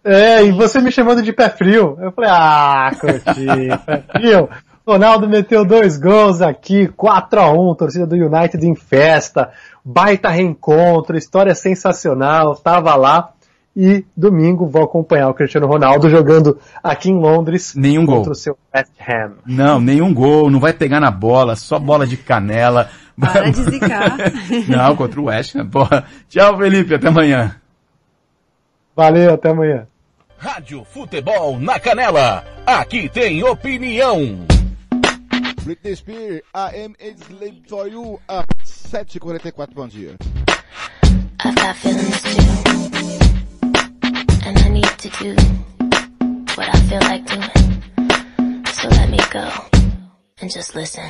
É, e você me chamando de pé frio. Eu falei, ah, curti, pé frio. Ronaldo meteu dois gols aqui, 4 a 1 torcida do United em festa, baita reencontro, história sensacional, tava lá. E domingo vou acompanhar o Cristiano Ronaldo jogando aqui em Londres nenhum contra gol. o seu West Ham. Não, nenhum gol, não vai pegar na bola, só bola de canela. Para de zicar. não, contra o West Ham. Porra. Tchau, Felipe, até amanhã. Valeu, até amanhã. Rádio Futebol na Canela. Aqui tem opinião. Britney Spears, I am a slave for you, a 7h44, bom dia. I've got feelings too. And I need to do what I feel like doing. So let me go and just listen.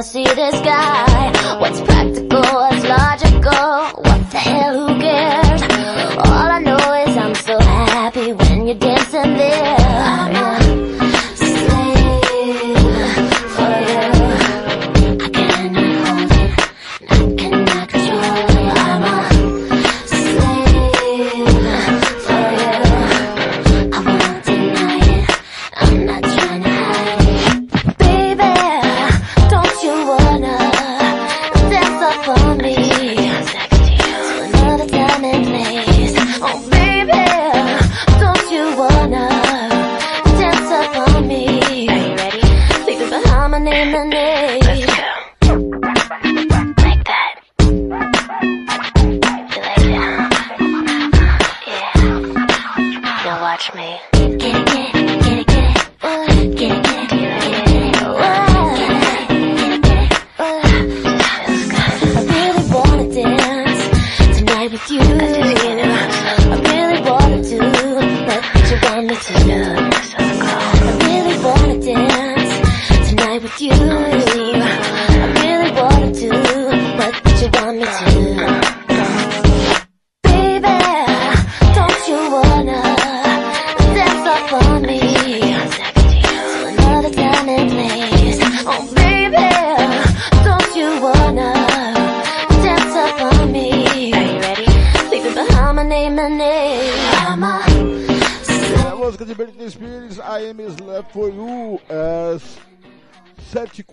wanna see the sky.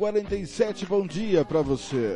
7h47, bom dia pra você.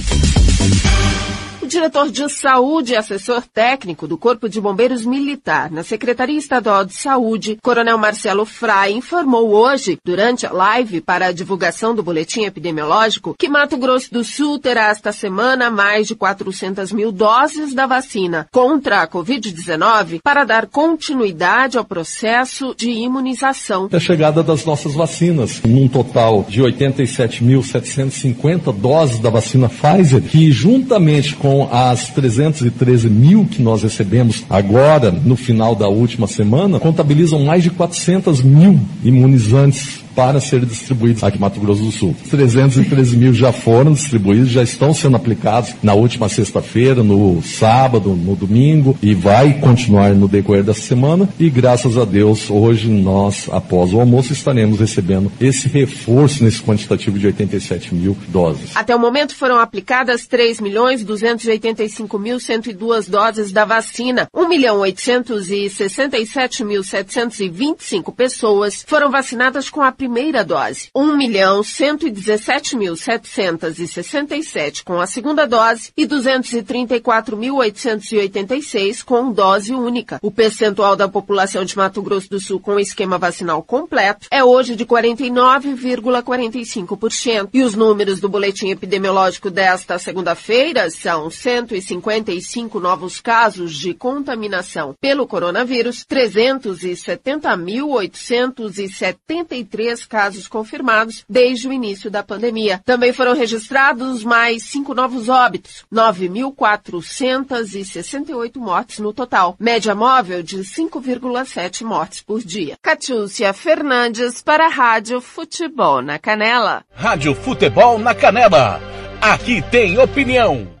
Diretor de saúde e assessor técnico do Corpo de Bombeiros Militar na Secretaria Estadual de Saúde, Coronel Marcelo Frei, informou hoje, durante a live para a divulgação do boletim epidemiológico, que Mato Grosso do Sul terá esta semana mais de 400 mil doses da vacina contra a Covid-19 para dar continuidade ao processo de imunização. a chegada das nossas vacinas, num total de 87.750 doses da vacina Pfizer, que juntamente com as 313 mil que nós recebemos agora, no final da última semana, contabilizam mais de 400 mil imunizantes para serem distribuídos aqui em Mato Grosso do Sul. 313 mil já foram distribuídos, já estão sendo aplicados na última sexta-feira, no sábado, no domingo e vai continuar no decorrer dessa semana. E graças a Deus, hoje nós, após o almoço, estaremos recebendo esse reforço nesse quantitativo de 87 mil doses. Até o momento foram aplicadas 3.285.102 doses da vacina. 1.867.725 pessoas foram vacinadas com a primeira dose. 1.117.767 com a segunda dose e 234.886 com dose única. O percentual da população de Mato Grosso do Sul com esquema vacinal completo é hoje de 49,45%. E os números do boletim epidemiológico desta segunda-feira são 155 novos casos de contaminação pelo coronavírus, 370.873 casos confirmados desde o início da pandemia. Também foram registrados mais cinco novos óbitos, 9.468 mortes no total, média móvel de 5,7 mortes por dia. Catiúcia Fernandes para a Rádio Futebol na Canela. Rádio Futebol na Canela. Aqui tem opinião.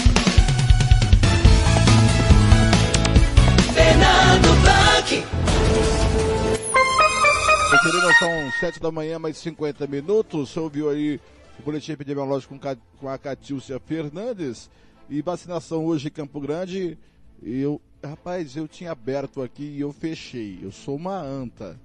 Blanc. Conferindo, são 7 da manhã, mais 50 minutos. Você ouviu aí o boletim epidemiológico com, a Catilcia Fernandes. E vacinação hoje em Campo Grande. Eu, rapaz, eu tinha aberto aqui e eu fechei. Eu sou uma anta.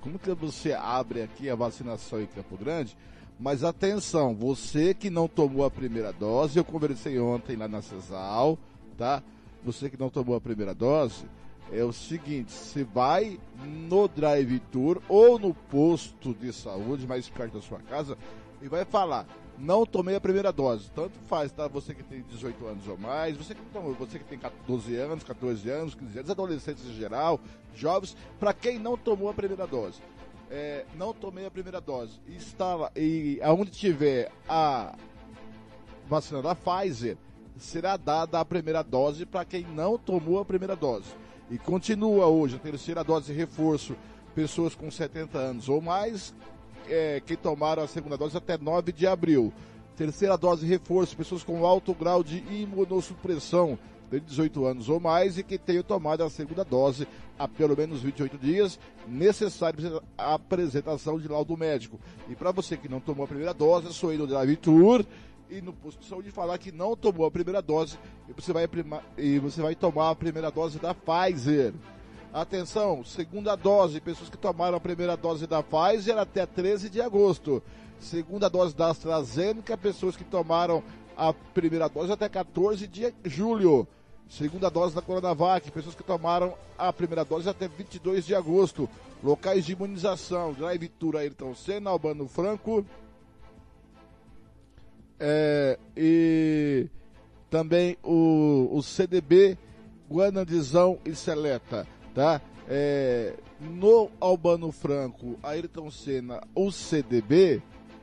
Como que você abre aqui a vacinação em Campo Grande? Mas atenção, você que não tomou a primeira dose, eu conversei ontem lá na CESAL, tá? Você que não tomou a primeira dose, é o seguinte, você vai no drive-tour ou no posto de saúde mais perto da sua casa e vai falar, não tomei a primeira dose. Tanto faz, tá? Você que tem 18 anos ou mais, você que, tomou, você que tem 12 anos, 14 anos, 15 anos, adolescentes em geral, jovens, para quem não tomou a primeira dose. É, não tomei a primeira dose. E está e aonde tiver a vacina da Pfizer, será dada a primeira dose para quem não tomou a primeira dose. E continua hoje a terceira dose de reforço, pessoas com 70 anos ou mais, é, que tomaram a segunda dose até 9 de abril. Terceira dose de reforço, pessoas com alto grau de imunossupressão, de 18 anos ou mais e que tenham tomado a segunda dose há pelo menos 28 dias, necessário a apresentação de laudo médico. E para você que não tomou a primeira dose, ir no Drive Tour ir no posto de saúde e falar que não tomou a primeira dose e você vai, e você vai tomar a primeira dose da Pfizer. Atenção, segunda dose, pessoas que tomaram a primeira dose da Pfizer até 13 de agosto. Segunda dose da AstraZeneca, pessoas que tomaram a primeira dose até 14 de julho. Segunda dose da Coronavac, pessoas que tomaram a primeira dose até 22 de agosto. Locais de imunização, Drive Tour Ayrton Senna, Albano Franco. É, e também o, o CDB, Guanandizão e Seleta, tá? É, no Albano Franco, Ayrton Senna, o CDB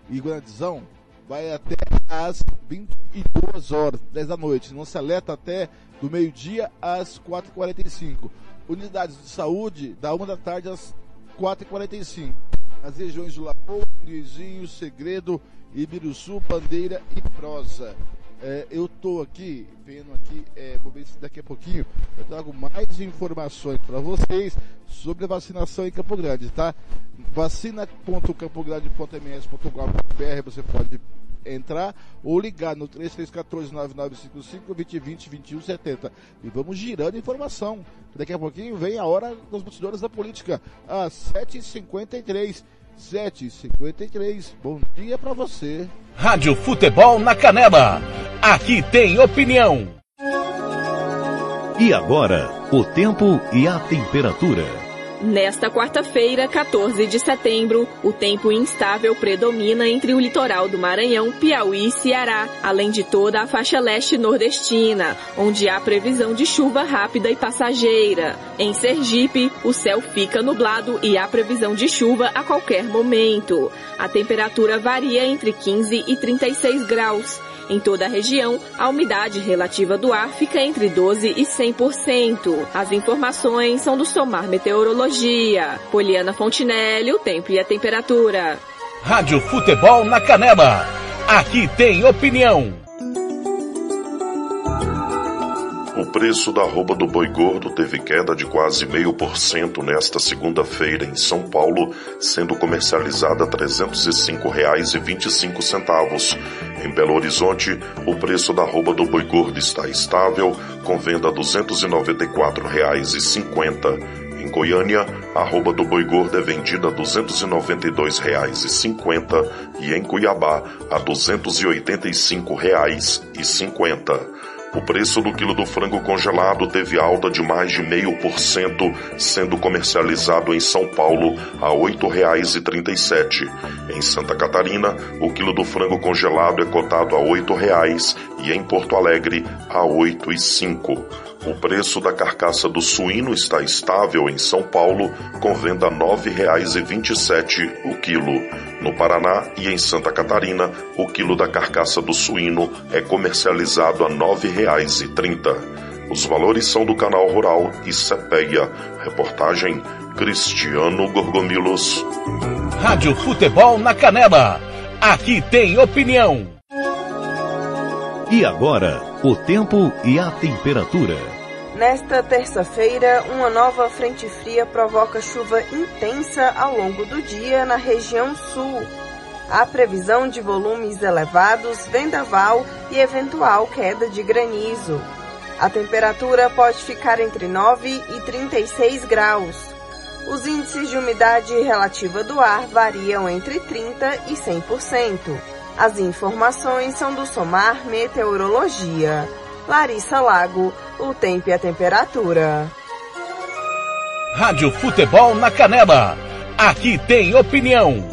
e Guanandizão vai até às 22 horas, 10 da noite. No Seleta até do meio-dia às 4h45. Unidades de saúde da 1 da tarde às 4h45. Nas regiões de Lagoa, Guizinho, Segredo, Ibiruçu, Bandeira e Prosa. É, eu tô aqui, vendo aqui, é, vou ver se daqui a pouquinho eu trago mais informações para vocês sobre a vacinação em Campo Grande, tá? vacina.campogrande.ms.gov.br você pode entrar ou ligar no 3314-9955 2020 2170 e vamos girando informação. Daqui a pouquinho vem a hora dos bastidores da política, às 7h53. 7h53. Bom dia para você. Rádio Futebol na Canela. Aqui tem opinião. E agora, o tempo e a temperatura. Nesta quarta-feira, 14 de setembro, o tempo instável predomina entre o litoral do Maranhão, Piauí e Ceará, além de toda a faixa leste nordestina, onde há previsão de chuva rápida e passageira. Em Sergipe, o céu fica nublado e há previsão de chuva a qualquer momento. A temperatura varia entre 15 e 36 graus. Em toda a região, a umidade relativa do ar fica entre 12 e 100%. As informações são do Somar Meteorologia. Poliana Fontinelli, o tempo e a temperatura. Rádio Futebol na Canela. Aqui tem opinião. O preço da arroba do boi gordo teve queda de quase meio por cento nesta segunda-feira em São Paulo, sendo comercializada a R$ 305,25. Em Belo Horizonte, o preço da arroba do boi gordo está estável, com venda a R$ 294,50. Em Goiânia, a arroba do boi gordo é vendida a R$ 292,50 e em Cuiabá a R$ 285,50. O preço do quilo do frango congelado teve alta de mais de meio por cento, sendo comercializado em São Paulo a R$ 8,37. Em Santa Catarina, o quilo do frango congelado é cotado a R$ 8,00 e em Porto Alegre a R$ 8,05. O preço da carcaça do suíno está estável em São Paulo, com venda a R$ 9,27 o quilo. No Paraná e em Santa Catarina, o quilo da carcaça do suíno é comercializado a R$ 9,30. Os valores são do Canal Rural e Cepeia. Reportagem Cristiano Gorgomilos. Rádio Futebol na Canela. Aqui tem opinião. E agora, o tempo e a temperatura. Nesta terça-feira, uma nova frente fria provoca chuva intensa ao longo do dia na região sul. Há previsão de volumes elevados, vendaval e eventual queda de granizo. A temperatura pode ficar entre 9 e 36 graus. Os índices de umidade relativa do ar variam entre 30 e 100%. As informações são do Somar Meteorologia. Larissa Lago, o tempo e a temperatura. Rádio Futebol na Canela. Aqui tem opinião.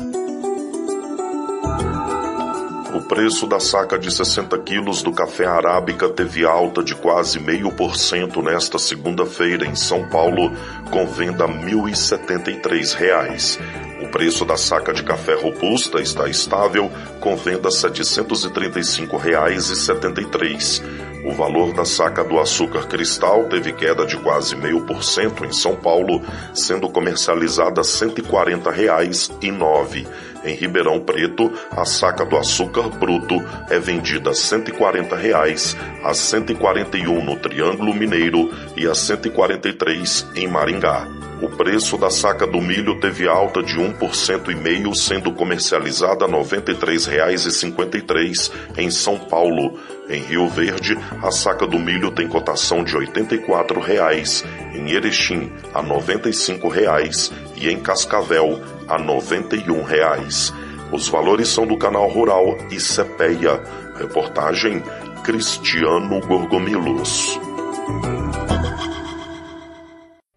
O preço da saca de 60 quilos do café arábica teve alta de quase meio por cento nesta segunda-feira em São Paulo, com venda a 1.073 reais. O preço da saca de café robusta está estável, com venda a R$ 735,73. O valor da saca do açúcar cristal teve queda de quase meio por cento em São Paulo, sendo comercializada R$ 140,09. Em Ribeirão Preto, a saca do açúcar bruto é vendida a 140 reais, a R$ 141 no Triângulo Mineiro e a R$ 143 em Maringá. O preço da saca do milho teve alta de 1,5%, sendo comercializada a R$ 93,53 em São Paulo. Em Rio Verde, a saca do milho tem cotação de 84 reais, em Erechim a 95 reais, e em Cascavel a 91 reais. Os valores são do canal Rural e Cepeia. Reportagem Cristiano Gorgomilos.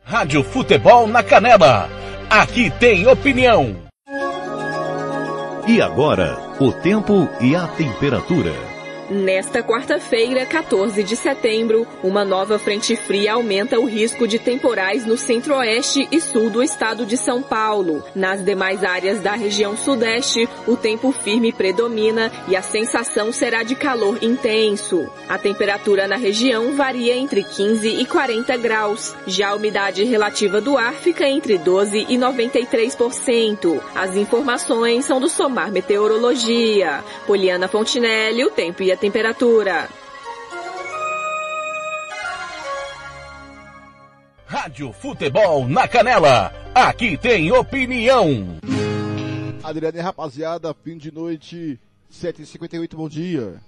Rádio Futebol na Canela. Aqui tem opinião. E agora, o tempo e a temperatura. Nesta quarta-feira, 14 de setembro, uma nova frente fria aumenta o risco de temporais no centro-oeste e sul do estado de São Paulo. Nas demais áreas da região sudeste, o tempo firme predomina e a sensação será de calor intenso. A temperatura na região varia entre 15 e 40 graus. Já a umidade relativa do ar fica entre 12 e 93%. As informações são do Somar Meteorologia. Poliana Fontinelli, o tempo e a temperatura. Rádio Futebol na Canela. Aqui tem opinião. Adriane, rapaziada, fim de noite, 7h58, bom dia.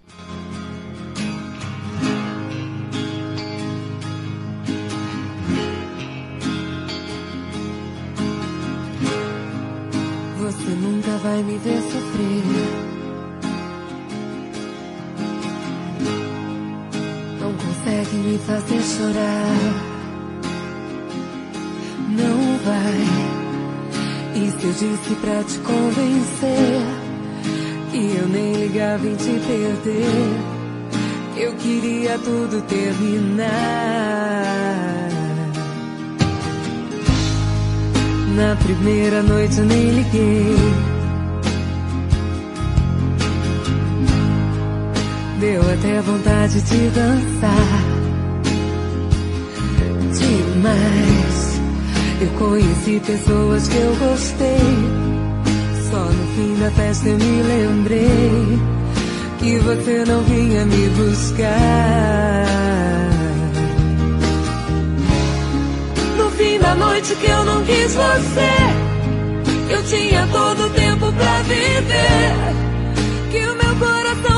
Você nunca vai me ver sofrer. Não consegue me fazer chorar. Não vai. E se eu disse pra te convencer que eu nem ligava em te perder? Eu queria tudo terminar. Na primeira noite eu nem liguei. Deu até vontade de dançar. Demais. Eu conheci pessoas que eu gostei. Só no fim da festa eu me lembrei que você não vinha me buscar. No fim da noite que eu não quis você, eu tinha todo o tempo pra viver.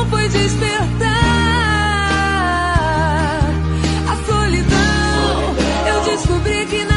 Foi despertar. A solidão, eu descobri que nada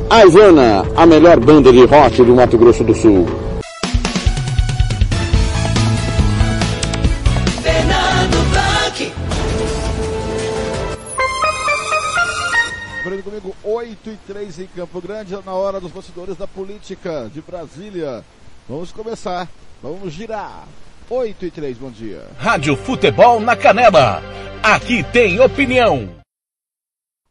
A Ivana, a melhor banda de rock do Mato Grosso do Sul. Comigo, 8 e 3 em Campo Grande, na hora dos bastidores da política de Brasília. Vamos começar, vamos girar. 8 e 3, bom dia. Rádio Futebol na Canela. Aqui tem opinião.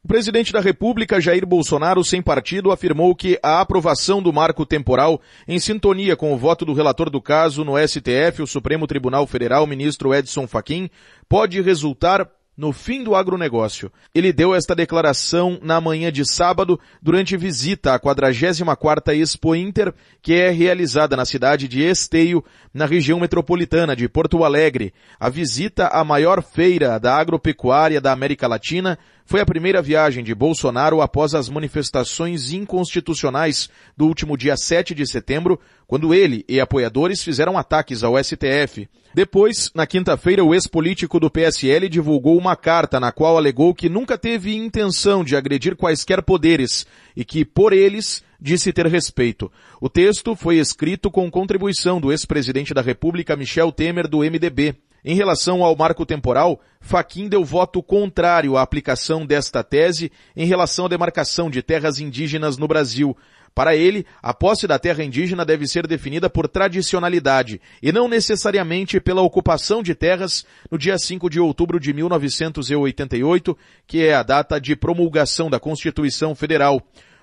O presidente da República, Jair Bolsonaro, sem partido, afirmou que a aprovação do marco temporal, em sintonia com o voto do relator do caso no STF, o Supremo Tribunal Federal, ministro Edson Fachin, pode resultar no fim do agronegócio. Ele deu esta declaração na manhã de sábado durante visita à 44ª Expo Inter, que é realizada na cidade de Esteio, na região metropolitana de Porto Alegre. A visita à maior feira da agropecuária da América Latina foi a primeira viagem de Bolsonaro após as manifestações inconstitucionais do último dia 7 de setembro, quando ele e apoiadores fizeram ataques ao STF. Depois, na quinta-feira, o ex-político do PSL divulgou uma carta na qual alegou que nunca teve intenção de agredir quaisquer poderes e que, por eles, disse ter respeito. O texto foi escrito com contribuição do ex-presidente da República, Michel Temer, do MDB. Em relação ao marco temporal, Faquim deu voto contrário à aplicação desta tese em relação à demarcação de terras indígenas no Brasil. Para ele, a posse da terra indígena deve ser definida por tradicionalidade e não necessariamente pela ocupação de terras no dia 5 de outubro de 1988, que é a data de promulgação da Constituição Federal.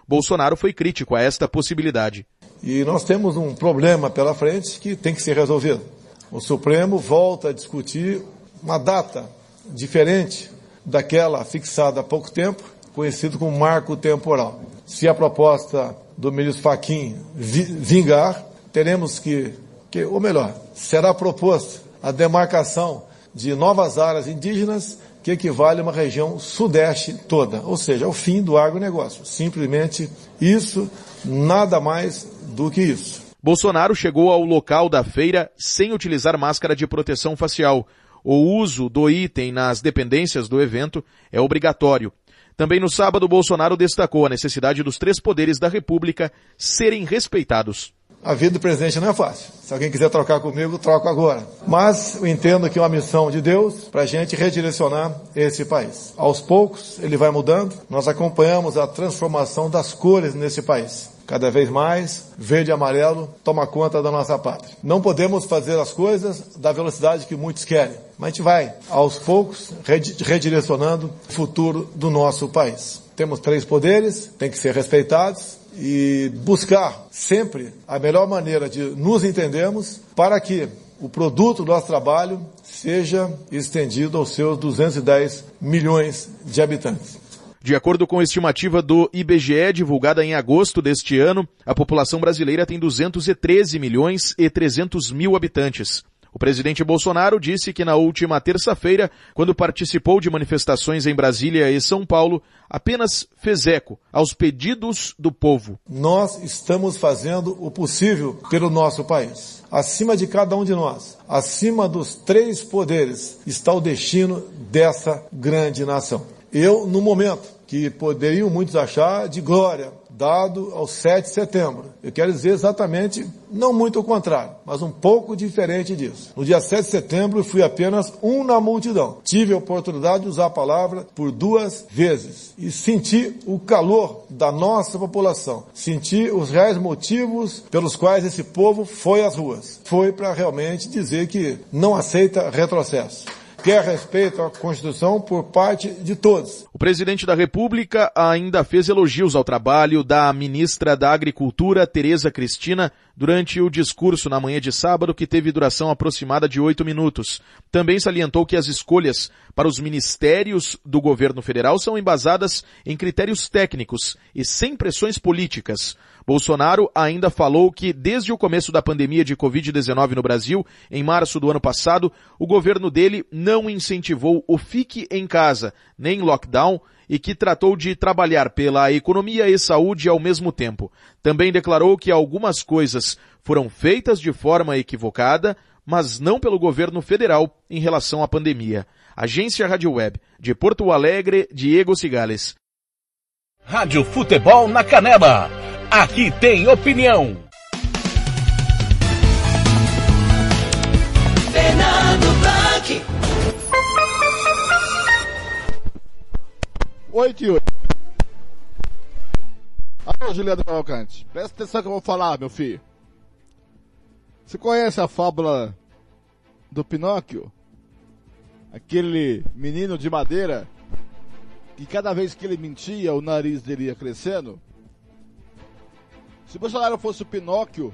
Bolsonaro foi crítico a esta possibilidade. E nós temos um problema pela frente que tem que ser resolvido. O Supremo volta a discutir uma data diferente daquela fixada há pouco tempo, conhecido como marco temporal. Se a proposta do ministro Fachin vingar, teremos que, que, ou melhor, será proposta a demarcação de novas áreas indígenas que equivale a uma região sudeste toda, ou seja, o fim do agronegócio. Simplesmente isso, nada mais do que isso. Bolsonaro chegou ao local da feira sem utilizar máscara de proteção facial. O uso do item nas dependências do evento é obrigatório. Também no sábado, Bolsonaro destacou a necessidade dos três poderes da República serem respeitados. A vida do presidente não é fácil. Se alguém quiser trocar comigo, troco agora. Mas eu entendo que é uma missão de Deus para a gente redirecionar esse país. Aos poucos, ele vai mudando. Nós acompanhamos a transformação das cores nesse país. Cada vez mais, verde e amarelo toma conta da nossa pátria. Não podemos fazer as coisas da velocidade que muitos querem. Mas a gente vai, aos poucos, redirecionando o futuro do nosso país. Temos três poderes, tem que ser respeitados e buscar sempre a melhor maneira de nos entendermos para que o produto do nosso trabalho seja estendido aos seus 210 milhões de habitantes. De acordo com a estimativa do IBGE divulgada em agosto deste ano, a população brasileira tem 213 milhões e 300 mil habitantes. O presidente Bolsonaro disse que na última terça-feira, quando participou de manifestações em Brasília e São Paulo, apenas fez eco aos pedidos do povo. Nós estamos fazendo o possível pelo nosso país. Acima de cada um de nós, acima dos três poderes, está o destino dessa grande nação. Eu, no momento que poderiam muitos achar de glória, dado ao 7 de setembro. Eu quero dizer exatamente, não muito o contrário, mas um pouco diferente disso. No dia 7 de setembro, fui apenas um na multidão. Tive a oportunidade de usar a palavra por duas vezes e senti o calor da nossa população. Senti os reais motivos pelos quais esse povo foi às ruas. Foi para realmente dizer que não aceita retrocesso quer respeito à Constituição por parte de todos. O presidente da República ainda fez elogios ao trabalho da ministra da Agricultura, Tereza Cristina, durante o discurso na manhã de sábado, que teve duração aproximada de oito minutos. Também salientou que as escolhas para os ministérios do governo federal são embasadas em critérios técnicos e sem pressões políticas. Bolsonaro ainda falou que desde o começo da pandemia de Covid-19 no Brasil, em março do ano passado, o governo dele não incentivou o fique em casa, nem lockdown, e que tratou de trabalhar pela economia e saúde ao mesmo tempo. Também declarou que algumas coisas foram feitas de forma equivocada, mas não pelo governo federal em relação à pandemia. Agência Rádio Web, de Porto Alegre, Diego Cigales. Rádio Futebol na Canela. Aqui tem opinião. Fernando Blanc. 8 e 8. Alô, Juliano Cavalcante. Presta atenção que eu vou falar, meu filho. Você conhece a fábula do Pinóquio? Aquele menino de madeira que cada vez que ele mentia, o nariz dele ia crescendo? Se Bolsonaro fosse o Pinóquio,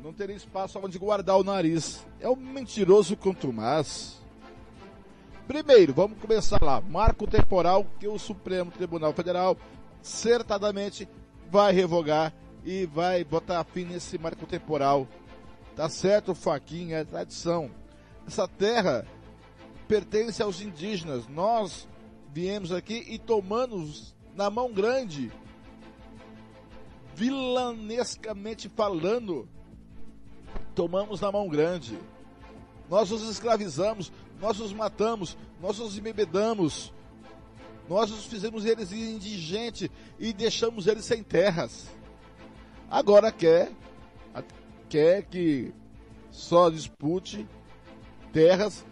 não teria espaço onde guardar o nariz. É um mentiroso contumaz. Primeiro, vamos começar lá. Marco temporal que o Supremo Tribunal Federal certamente vai revogar e vai botar fim nesse marco temporal. Tá certo, Faquinha, é tradição. Essa terra pertence aos indígenas. Nós viemos aqui e tomamos na mão grande vilanescamente falando, tomamos na mão grande. Nós os escravizamos, nós os matamos, nós os embebedamos, nós os fizemos eles indigentes e deixamos eles sem terras. Agora quer, quer que só dispute terras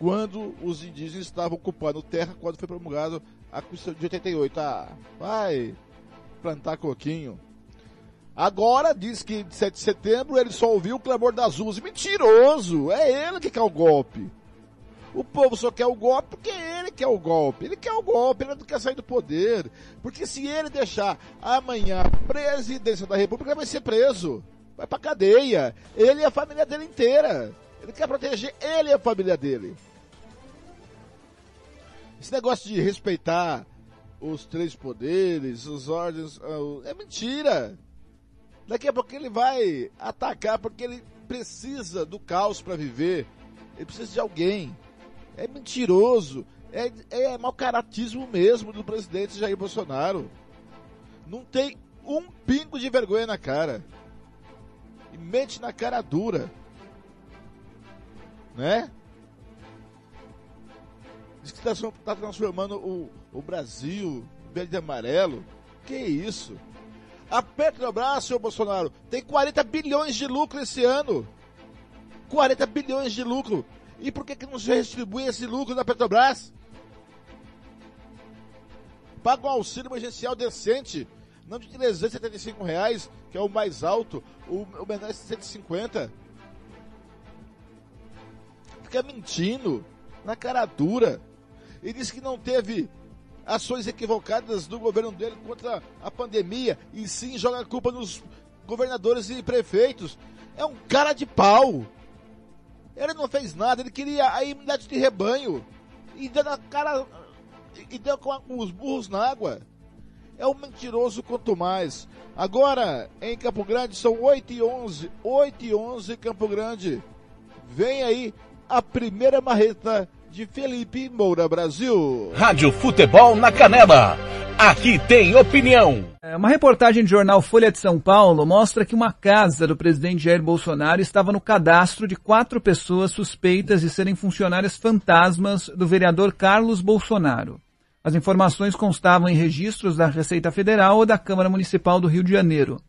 quando os indígenas estavam ocupando terra quando foi promulgado a Constituição de 88. Ah, vai plantar coquinho. Agora diz que de 7 de setembro ele só ouviu o clamor das ruas. Mentiroso! É ele que quer o golpe. O povo só quer o golpe porque ele quer o golpe. Ele quer o golpe, ele não quer sair do poder. Porque se ele deixar amanhã a presidência da república, ele vai ser preso. Vai pra cadeia. Ele e a família dele inteira. Ele quer proteger ele e a família dele. Esse negócio de respeitar os três poderes, os ordens, é mentira. Daqui a pouco ele vai atacar porque ele precisa do caos para viver. Ele precisa de alguém. É mentiroso. É, é mau caratismo mesmo do presidente Jair Bolsonaro. Não tem um pingo de vergonha na cara. E mente na cara dura. Né? Diz que está tá transformando o, o Brasil verde e amarelo. Que isso? A Petrobras, senhor Bolsonaro, tem 40 bilhões de lucro esse ano. 40 bilhões de lucro. E por que, que não se redistribui esse lucro da Petrobras? Paga um auxílio emergencial decente. Não de 375 reais, que é o mais alto, o, o menor é 150. Fica mentindo, na cara dura. E diz que não teve ações equivocadas do governo dele contra a pandemia e sim joga a culpa nos governadores e prefeitos. É um cara de pau. Ele não fez nada, ele queria a imunidade de rebanho e deu na cara e deu com os burros na água. É um mentiroso quanto mais. Agora, em Campo Grande, são 8 e 11. 8 e 11 Campo Grande. Vem aí a primeira marreta de Felipe Moura Brasil. Rádio Futebol na Canela. Aqui tem opinião. É, uma reportagem do jornal Folha de São Paulo mostra que uma casa do presidente Jair Bolsonaro estava no cadastro de quatro pessoas suspeitas de serem funcionárias fantasmas do vereador Carlos Bolsonaro. As informações constavam em registros da Receita Federal ou da Câmara Municipal do Rio de Janeiro.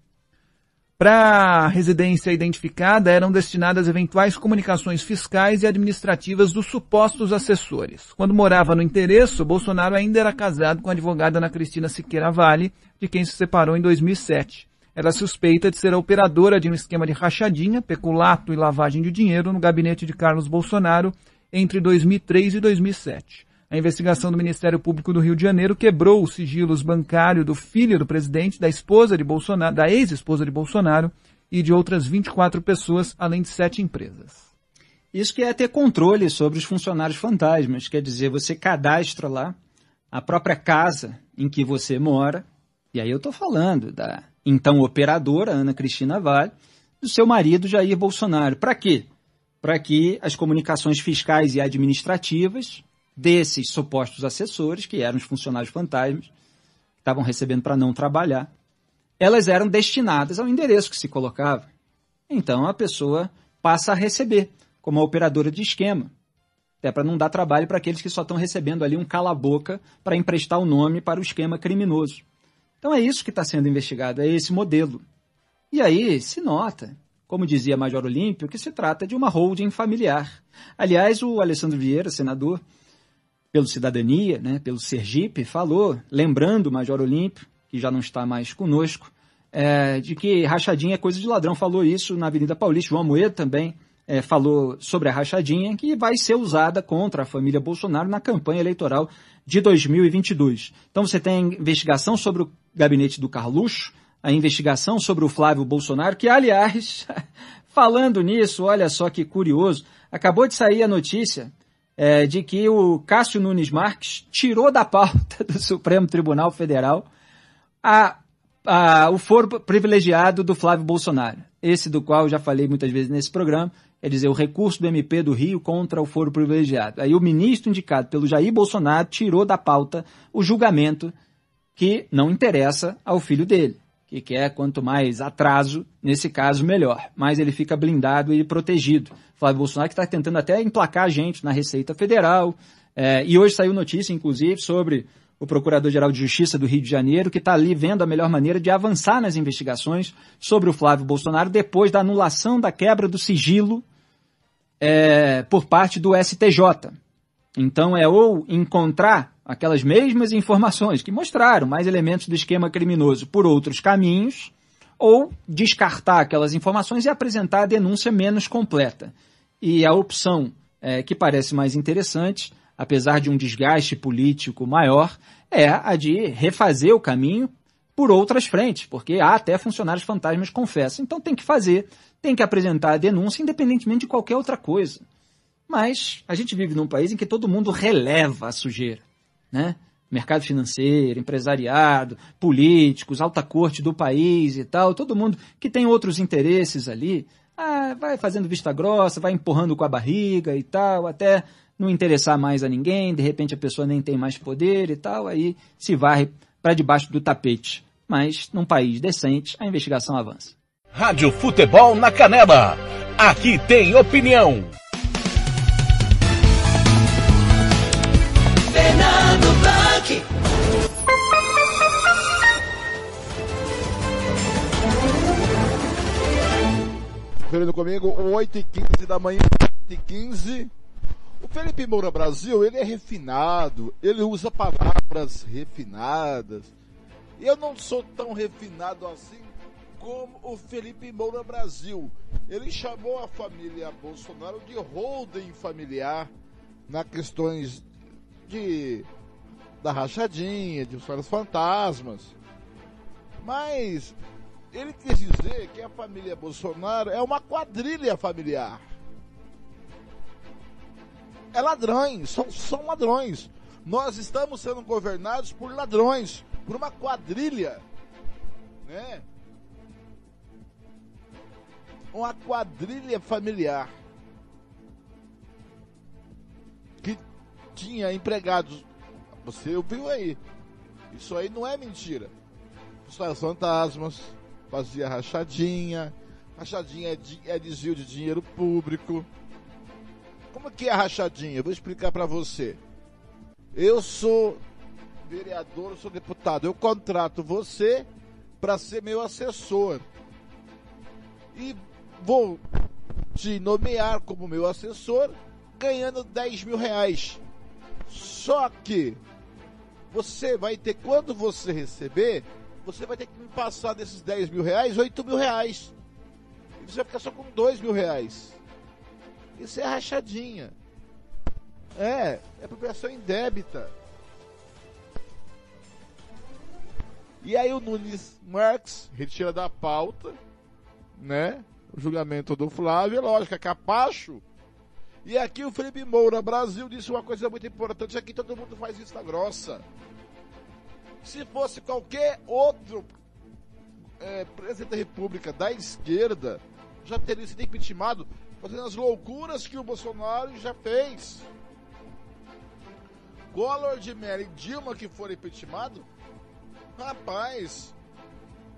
Para a residência identificada eram destinadas eventuais comunicações fiscais e administrativas dos supostos assessores. Quando morava no endereço, Bolsonaro ainda era casado com a advogada Ana Cristina Siqueira Vale, de quem se separou em 2007. Ela suspeita de ser a operadora de um esquema de rachadinha, peculato e lavagem de dinheiro no gabinete de Carlos Bolsonaro entre 2003 e 2007. A investigação do Ministério Público do Rio de Janeiro quebrou os sigilos bancário do filho do presidente, da esposa de Bolsonaro, da ex-esposa de Bolsonaro e de outras 24 pessoas, além de sete empresas. Isso que é ter controle sobre os funcionários fantasmas, quer dizer, você cadastra lá a própria casa em que você mora, e aí eu estou falando da então operadora Ana Cristina Vale, do seu marido Jair Bolsonaro. Para quê? Para que as comunicações fiscais e administrativas desses supostos assessores, que eram os funcionários fantasmas, que estavam recebendo para não trabalhar, elas eram destinadas ao endereço que se colocava. Então a pessoa passa a receber, como a operadora de esquema. Até para não dar trabalho para aqueles que só estão recebendo ali um cala-boca para emprestar o nome para o esquema criminoso. Então é isso que está sendo investigado, é esse modelo. E aí se nota, como dizia Major Olímpio, que se trata de uma holding familiar. Aliás, o Alessandro Vieira, senador, pelo Cidadania, né, pelo Sergipe, falou, lembrando o Major Olímpio, que já não está mais conosco, é, de que rachadinha é coisa de ladrão. Falou isso na Avenida Paulista. João Moedo também é, falou sobre a rachadinha, que vai ser usada contra a família Bolsonaro na campanha eleitoral de 2022. Então você tem investigação sobre o gabinete do Carluxo, a investigação sobre o Flávio Bolsonaro, que, aliás, falando nisso, olha só que curioso, acabou de sair a notícia é, de que o Cássio Nunes Marques tirou da pauta do Supremo Tribunal Federal a, a, o foro privilegiado do Flávio Bolsonaro. Esse do qual eu já falei muitas vezes nesse programa, é dizer, o recurso do MP do Rio contra o foro privilegiado. Aí o ministro indicado pelo Jair Bolsonaro tirou da pauta o julgamento que não interessa ao filho dele, que quer quanto mais atraso, nesse caso, melhor. Mas ele fica blindado e protegido. Flávio Bolsonaro que está tentando até emplacar a gente na Receita Federal. É, e hoje saiu notícia, inclusive, sobre o Procurador-Geral de Justiça do Rio de Janeiro, que está ali vendo a melhor maneira de avançar nas investigações sobre o Flávio Bolsonaro depois da anulação da quebra do sigilo é, por parte do STJ. Então é ou encontrar aquelas mesmas informações que mostraram mais elementos do esquema criminoso por outros caminhos, ou descartar aquelas informações e apresentar a denúncia menos completa. E a opção é, que parece mais interessante, apesar de um desgaste político maior, é a de refazer o caminho por outras frentes, porque há até funcionários fantasmas confessam. Então tem que fazer, tem que apresentar a denúncia, independentemente de qualquer outra coisa. Mas a gente vive num país em que todo mundo releva a sujeira, né? Mercado financeiro, empresariado, políticos, alta corte do país e tal, todo mundo que tem outros interesses ali, ah, vai fazendo vista grossa, vai empurrando com a barriga e tal, até não interessar mais a ninguém, de repente a pessoa nem tem mais poder e tal, aí se varre para debaixo do tapete. Mas num país decente, a investigação avança. Rádio Futebol na Canela. Aqui tem opinião. Fernando comigo, 8h15 da manhã, 8h15. O Felipe Moura Brasil, ele é refinado, ele usa palavras refinadas. Eu não sou tão refinado assim como o Felipe Moura Brasil. Ele chamou a família Bolsonaro de holding familiar na questões de da rachadinha, de os fantasmas. Mas ele quis dizer que a família Bolsonaro é uma quadrilha familiar. É ladrões, são, são ladrões. Nós estamos sendo governados por ladrões, por uma quadrilha, né? Uma quadrilha familiar que tinha empregados. Você ouviu aí? Isso aí não é mentira. Os fantasmas, fazia rachadinha, rachadinha é, é desvio de dinheiro público. Como que é rachadinha? Eu vou explicar para você. Eu sou vereador, eu sou deputado. Eu contrato você para ser meu assessor. E vou te nomear como meu assessor, ganhando 10 mil reais. Só que você vai ter, quando você receber, você vai ter que me passar desses 10 mil reais, 8 mil reais. E você vai ficar só com 2 mil reais. Isso é rachadinha. É, é apropriação indébita. E aí o Nunes Marques retira da pauta, né? O julgamento do Flávio, é lógico, é capacho. E aqui o Felipe Moura, Brasil, disse uma coisa muito importante, aqui todo mundo faz vista grossa. Se fosse qualquer outro é, presidente da república da esquerda, já teria sido impeachmentado fazendo as loucuras que o Bolsonaro já fez. Collor de Mello e Dilma que foram impeachmentados, rapaz,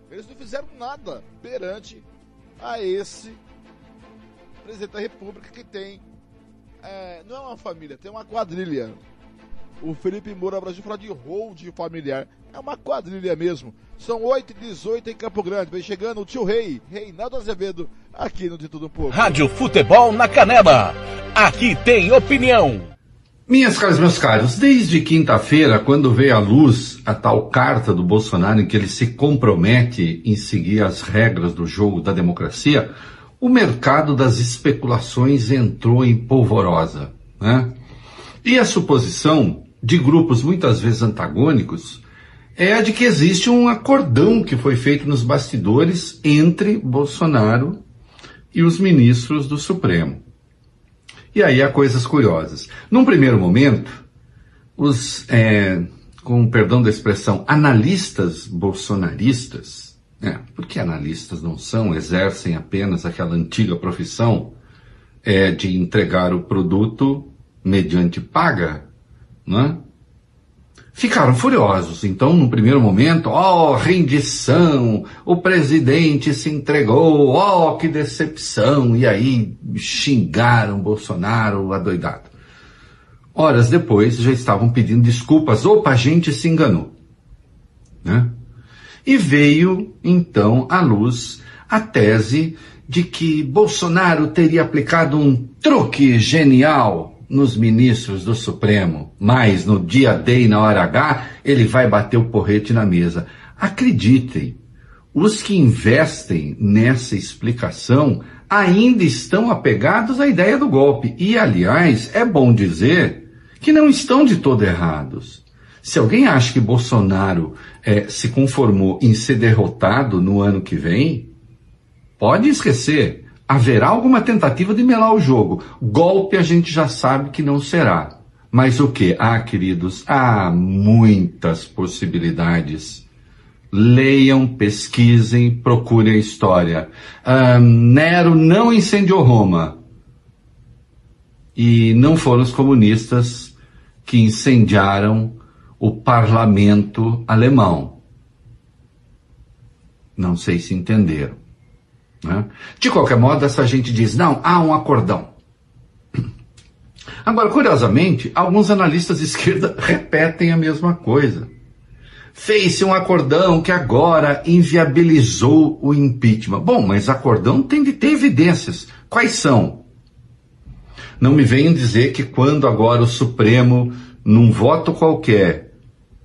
eles não fizeram nada perante a esse presidente da república que tem, é, não é uma família, tem uma quadrilha. O Felipe Moura Brasil fala de hold familiar. É uma quadrilha mesmo. São 8 e 18 em Campo Grande. Vem chegando o tio Rei, Reinaldo Azevedo, aqui no De Tudo Um Pouco. Rádio Futebol na Canela. Aqui tem opinião. Minhas caras, meus caros, desde quinta-feira, quando veio à luz a tal carta do Bolsonaro em que ele se compromete em seguir as regras do jogo da democracia, o mercado das especulações entrou em polvorosa. Né? E a suposição de grupos muitas vezes antagônicos é a de que existe um acordão que foi feito nos bastidores entre Bolsonaro e os ministros do Supremo. E aí há coisas curiosas. Num primeiro momento, os, é, com perdão da expressão, analistas bolsonaristas, né, porque analistas não são, exercem apenas aquela antiga profissão é, de entregar o produto mediante paga, né? Ficaram furiosos. Então, no primeiro momento, ó, oh, rendição, o presidente se entregou, ó, oh, que decepção. E aí xingaram Bolsonaro adoidado. Horas depois já estavam pedindo desculpas. Opa, a gente se enganou. Né? E veio, então, à luz a tese de que Bolsonaro teria aplicado um truque genial nos ministros do Supremo, mas no dia D e na hora H, ele vai bater o porrete na mesa. Acreditem, os que investem nessa explicação ainda estão apegados à ideia do golpe. E, aliás, é bom dizer que não estão de todo errados. Se alguém acha que Bolsonaro é, se conformou em ser derrotado no ano que vem, pode esquecer haverá alguma tentativa de melar o jogo. Golpe a gente já sabe que não será. Mas o que? Ah, queridos, há muitas possibilidades. Leiam, pesquisem, procurem a história. Ah, Nero não incendiou Roma. E não foram os comunistas que incendiaram o parlamento alemão. Não sei se entenderam. Né? De qualquer modo, essa gente diz: não, há um acordão. Agora, curiosamente, alguns analistas de esquerda repetem a mesma coisa. Fez-se um acordão que agora inviabilizou o impeachment. Bom, mas acordão tem de ter evidências. Quais são? Não me venham dizer que quando agora o Supremo, num voto qualquer,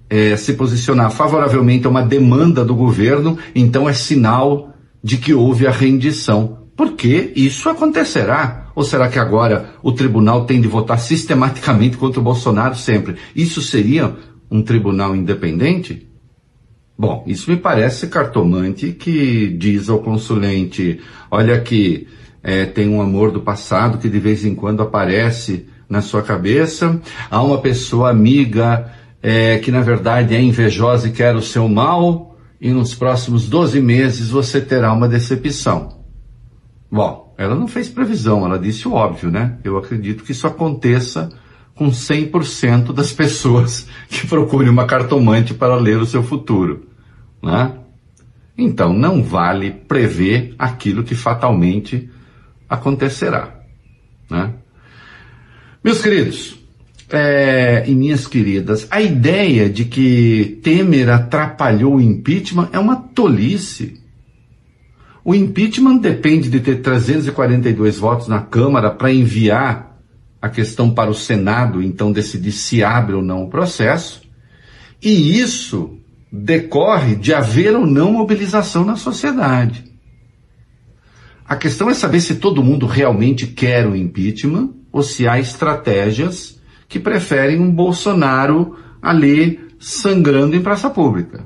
é, se posicionar favoravelmente a uma demanda do governo, então é sinal de que houve a rendição. Porque isso acontecerá. Ou será que agora o tribunal tem de votar sistematicamente contra o Bolsonaro sempre? Isso seria um tribunal independente? Bom, isso me parece cartomante que diz ao consulente: olha aqui, é, tem um amor do passado que de vez em quando aparece na sua cabeça, há uma pessoa amiga é, que na verdade é invejosa e quer o seu mal, e nos próximos 12 meses você terá uma decepção. Bom, ela não fez previsão, ela disse o óbvio, né? Eu acredito que isso aconteça com 100% das pessoas que procurem uma cartomante para ler o seu futuro, né? Então não vale prever aquilo que fatalmente acontecerá, né? Meus queridos, é, e minhas queridas, a ideia de que Temer atrapalhou o impeachment é uma tolice. O impeachment depende de ter 342 votos na Câmara para enviar a questão para o Senado, então decidir se abre ou não o processo. E isso decorre de haver ou não mobilização na sociedade. A questão é saber se todo mundo realmente quer o impeachment ou se há estratégias que preferem um Bolsonaro ali sangrando em praça pública.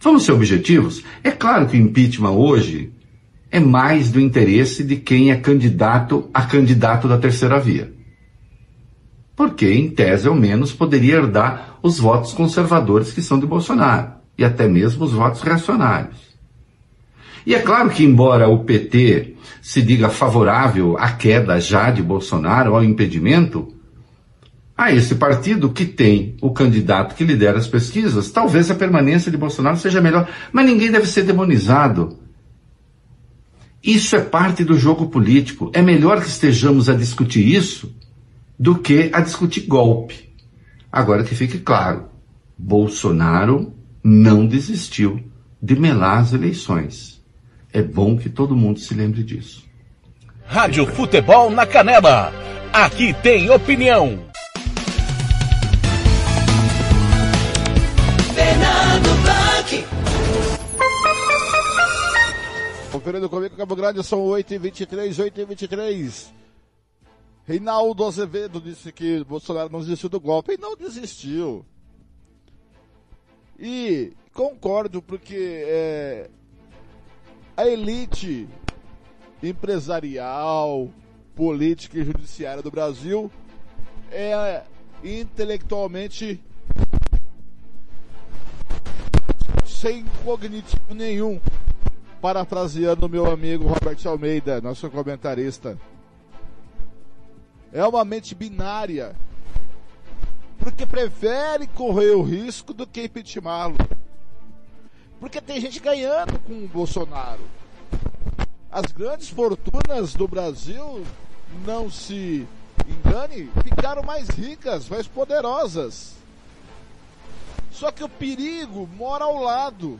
Vamos ser objetivos? É claro que o impeachment hoje é mais do interesse de quem é candidato a candidato da terceira via. Porque, em tese, ao menos, poderia herdar os votos conservadores que são de Bolsonaro, e até mesmo os votos reacionários. E é claro que, embora o PT se diga favorável à queda já de Bolsonaro, ao impedimento, a esse partido que tem o candidato que lidera as pesquisas, talvez a permanência de Bolsonaro seja melhor, mas ninguém deve ser demonizado. Isso é parte do jogo político. É melhor que estejamos a discutir isso do que a discutir golpe. Agora que fique claro, Bolsonaro não desistiu de melar as eleições. É bom que todo mundo se lembre disso. Rádio Futebol na Canela. Aqui tem opinião. Fernando Blanc. Conferindo comigo, Cabo Grande, são 8h23, 8h23. Reinaldo Azevedo disse que Bolsonaro não desistiu do golpe. E não desistiu. E concordo, porque é, a elite empresarial, política e judiciária do Brasil é intelectualmente sem cognitivo nenhum, parafraseando meu amigo Robert Almeida, nosso comentarista. É uma mente binária, porque prefere correr o risco do que impeachmentá-lo. Porque tem gente ganhando com o Bolsonaro. As grandes fortunas do Brasil, não se engane, ficaram mais ricas, mais poderosas. Só que o perigo mora ao lado.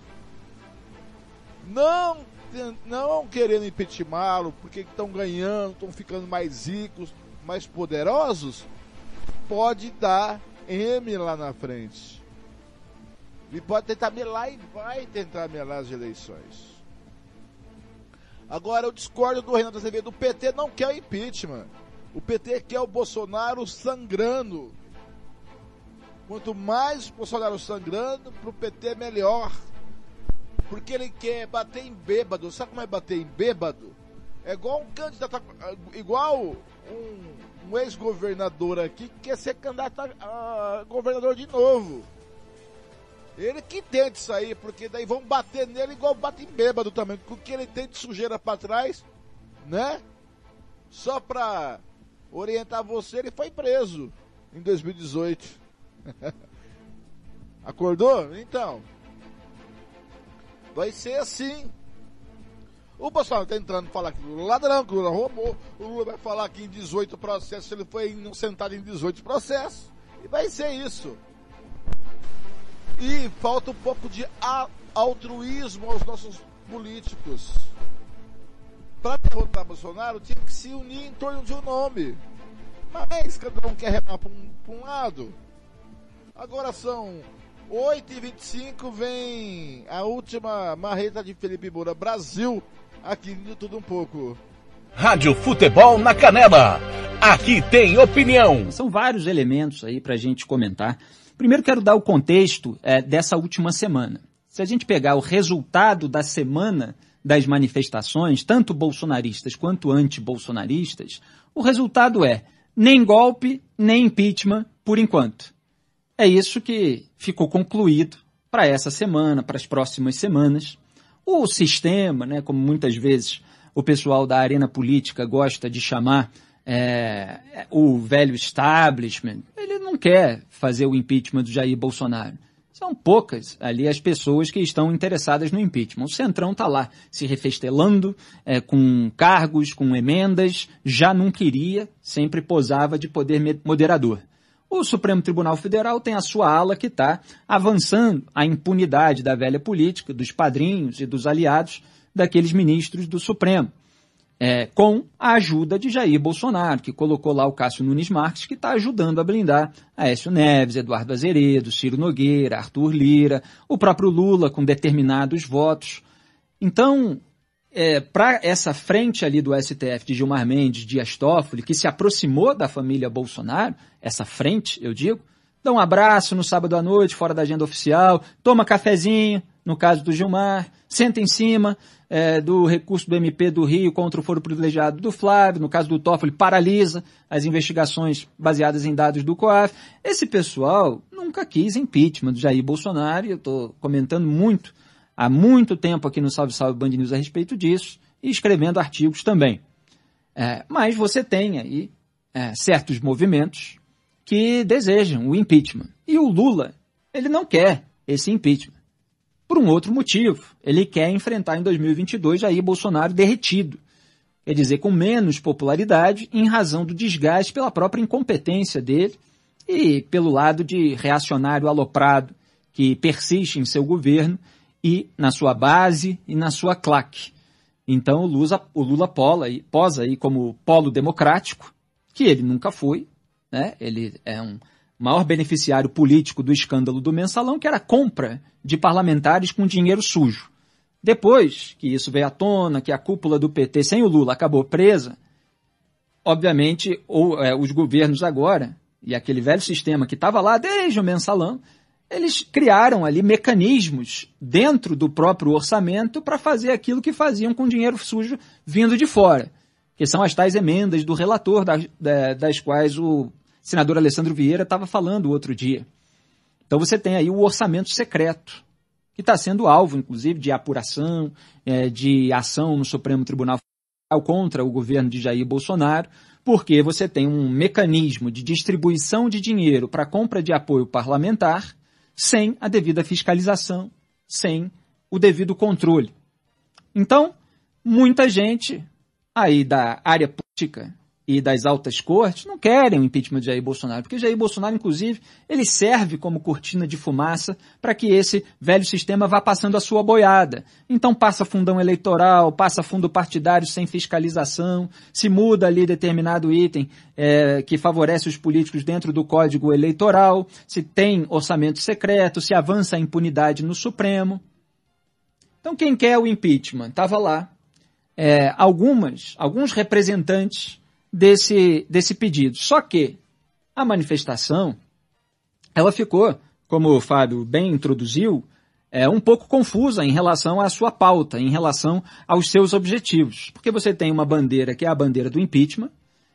Não, não querendo impeachmentá-lo porque estão ganhando, estão ficando mais ricos, mais poderosos, pode dar M lá na frente. E pode tentar melar e vai tentar melar as eleições. Agora eu discordo do Renato Azevedo. O PT não quer o impeachment. O PT quer o Bolsonaro sangrando. Quanto mais o Bolsonaro sangrando, pro PT melhor. Porque ele quer bater em bêbado. Sabe como é bater em bêbado? É igual um candidato, igual um, um ex-governador aqui que quer ser candidato a, a governador de novo. Ele que tente sair, porque daí vão bater nele igual batem bêbado também. Com o que ele tem de sujeira pra trás, né? Só pra orientar você, ele foi preso em 2018. Acordou? Então. Vai ser assim. O Bolsonaro tá entrando falar que o ladrão, que o Lula roubou. O Lula vai falar que em 18 processos ele foi inocentado em 18 processos. E vai ser isso. E falta um pouco de altruísmo aos nossos políticos. Para derrotar Bolsonaro, tinha que se unir em torno de um nome. Mas cada um quer remar para um, um, lado. Agora são 8h25, vem a última marreta de Felipe Moura Brasil, aqui de tudo um pouco. Rádio Futebol na Canela. Aqui tem opinião. São vários elementos aí para a gente comentar. Primeiro quero dar o contexto é, dessa última semana. Se a gente pegar o resultado da semana das manifestações, tanto bolsonaristas quanto anti-bolsonaristas, o resultado é nem golpe, nem impeachment por enquanto. É isso que ficou concluído para essa semana, para as próximas semanas. O sistema, né, como muitas vezes o pessoal da arena política gosta de chamar é, o velho establishment, ele não quer fazer o impeachment do Jair Bolsonaro. São poucas ali as pessoas que estão interessadas no impeachment. O Centrão está lá se refestelando, é, com cargos, com emendas, já não queria, sempre posava de poder moderador. O Supremo Tribunal Federal tem a sua ala que está avançando a impunidade da velha política, dos padrinhos e dos aliados daqueles ministros do Supremo. É, com a ajuda de Jair Bolsonaro, que colocou lá o Cássio Nunes Marques, que está ajudando a blindar Aécio Neves, Eduardo Azeredo, Ciro Nogueira, Arthur Lira, o próprio Lula com determinados votos. Então, é, para essa frente ali do STF de Gilmar Mendes, Dias Toffoli, que se aproximou da família Bolsonaro, essa frente, eu digo, dá um abraço no sábado à noite, fora da agenda oficial, toma cafezinho, no caso do Gilmar, senta em cima é, do recurso do MP do Rio contra o foro privilegiado do Flávio, no caso do Toffoli, paralisa as investigações baseadas em dados do COAF. Esse pessoal nunca quis impeachment do Jair Bolsonaro, e eu estou comentando muito, há muito tempo aqui no Salve Salve Band News a respeito disso, e escrevendo artigos também. É, mas você tem aí é, certos movimentos que desejam o impeachment. E o Lula, ele não quer esse impeachment. Por um outro motivo. Ele quer enfrentar em 2022 Jair Bolsonaro derretido. Quer dizer, com menos popularidade em razão do desgaste pela própria incompetência dele e pelo lado de reacionário aloprado que persiste em seu governo e na sua base e na sua claque. Então o Lula, o Lula pola, posa aí como polo democrático, que ele nunca foi, né? ele é um maior beneficiário político do escândalo do mensalão, que era a compra de parlamentares com dinheiro sujo. Depois que isso veio à tona, que a cúpula do PT sem o Lula acabou presa, obviamente ou, é, os governos agora, e aquele velho sistema que estava lá desde o mensalão, eles criaram ali mecanismos dentro do próprio orçamento para fazer aquilo que faziam com dinheiro sujo vindo de fora, que são as tais emendas do relator, das, das quais o senador Alessandro Vieira estava falando outro dia. Então você tem aí o orçamento secreto, que está sendo alvo, inclusive, de apuração, é, de ação no Supremo Tribunal Federal contra o governo de Jair Bolsonaro, porque você tem um mecanismo de distribuição de dinheiro para compra de apoio parlamentar sem a devida fiscalização, sem o devido controle. Então, muita gente aí da área política e das altas cortes não querem o impeachment de Jair Bolsonaro, porque Jair Bolsonaro, inclusive, ele serve como cortina de fumaça para que esse velho sistema vá passando a sua boiada. Então passa fundão eleitoral, passa fundo partidário sem fiscalização, se muda ali determinado item é, que favorece os políticos dentro do código eleitoral, se tem orçamento secreto, se avança a impunidade no Supremo. Então quem quer o impeachment? Estava lá. É, algumas, alguns representantes desse, desse pedido. Só que a manifestação, ela ficou, como o Fábio bem introduziu, é um pouco confusa em relação à sua pauta, em relação aos seus objetivos. Porque você tem uma bandeira que é a bandeira do impeachment,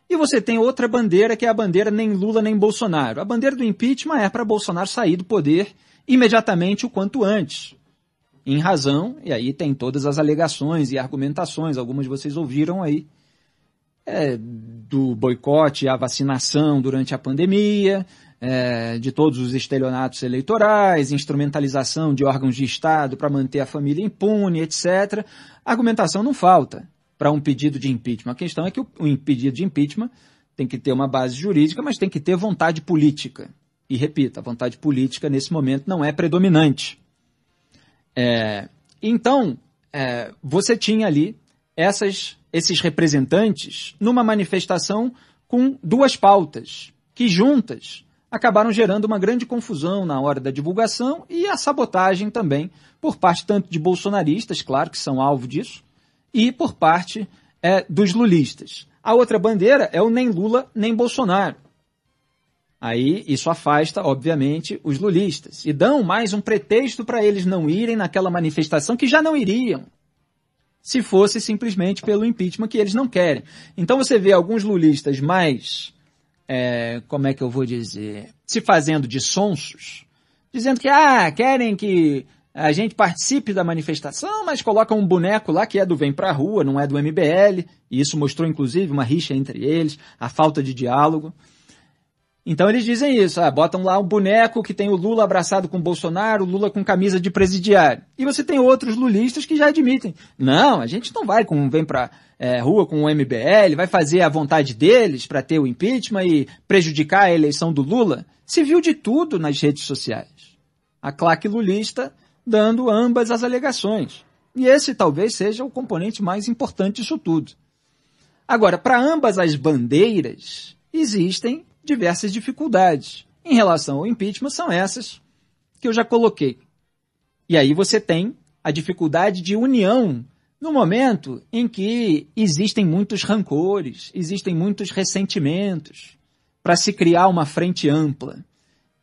e você tem outra bandeira que é a bandeira nem Lula nem Bolsonaro. A bandeira do impeachment é para Bolsonaro sair do poder imediatamente o quanto antes. Em razão, e aí tem todas as alegações e argumentações, algumas vocês ouviram aí, é, do boicote à vacinação durante a pandemia, é, de todos os estelionatos eleitorais, instrumentalização de órgãos de Estado para manter a família impune, etc. Argumentação não falta para um pedido de impeachment. A questão é que o, o pedido de impeachment tem que ter uma base jurídica, mas tem que ter vontade política. E repita, a vontade política nesse momento não é predominante. É, então, é, você tinha ali essas esses representantes numa manifestação com duas pautas, que juntas acabaram gerando uma grande confusão na hora da divulgação e a sabotagem também por parte tanto de bolsonaristas, claro que são alvo disso, e por parte é, dos lulistas. A outra bandeira é o nem Lula nem Bolsonaro. Aí isso afasta, obviamente, os lulistas e dão mais um pretexto para eles não irem naquela manifestação que já não iriam se fosse simplesmente pelo impeachment que eles não querem. Então você vê alguns lulistas mais, é, como é que eu vou dizer, se fazendo de sonsos, dizendo que, ah, querem que a gente participe da manifestação, mas colocam um boneco lá que é do Vem Pra Rua, não é do MBL, e isso mostrou inclusive uma rixa entre eles, a falta de diálogo. Então eles dizem isso, ah, botam lá um boneco que tem o Lula abraçado com o Bolsonaro, o Lula com camisa de presidiário. E você tem outros lulistas que já admitem, não, a gente não vai com, vem pra é, rua com o MBL, vai fazer a vontade deles para ter o impeachment e prejudicar a eleição do Lula. Se viu de tudo nas redes sociais. A claque lulista dando ambas as alegações. E esse talvez seja o componente mais importante disso tudo. Agora, para ambas as bandeiras, existem diversas dificuldades. Em relação ao impeachment, são essas que eu já coloquei. E aí você tem a dificuldade de união no momento em que existem muitos rancores, existem muitos ressentimentos, para se criar uma frente ampla.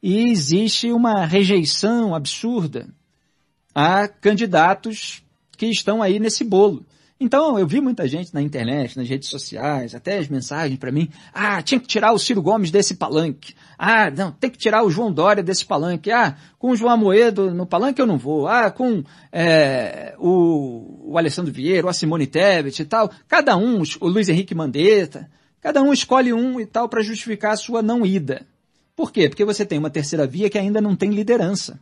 E existe uma rejeição absurda a candidatos que estão aí nesse bolo. Então, eu vi muita gente na internet, nas redes sociais, até as mensagens para mim. Ah, tinha que tirar o Ciro Gomes desse palanque. Ah, não, tem que tirar o João Dória desse palanque. Ah, com o João Amoedo no palanque eu não vou. Ah, com é, o, o Alessandro Vieira, a Simone Tebet e tal. Cada um, o Luiz Henrique Mandetta, cada um escolhe um e tal para justificar a sua não ida. Por quê? Porque você tem uma terceira via que ainda não tem liderança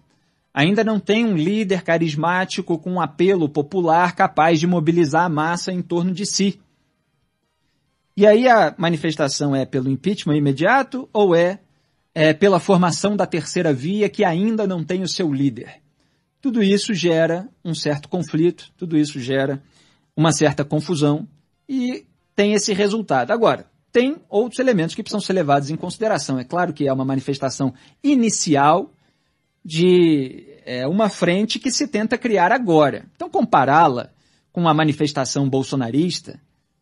ainda não tem um líder carismático com um apelo popular capaz de mobilizar a massa em torno de si. E aí a manifestação é pelo impeachment imediato ou é, é pela formação da terceira via que ainda não tem o seu líder? Tudo isso gera um certo conflito, tudo isso gera uma certa confusão e tem esse resultado. Agora, tem outros elementos que precisam ser levados em consideração. É claro que é uma manifestação inicial de é, uma frente que se tenta criar agora. Então, compará-la com uma manifestação bolsonarista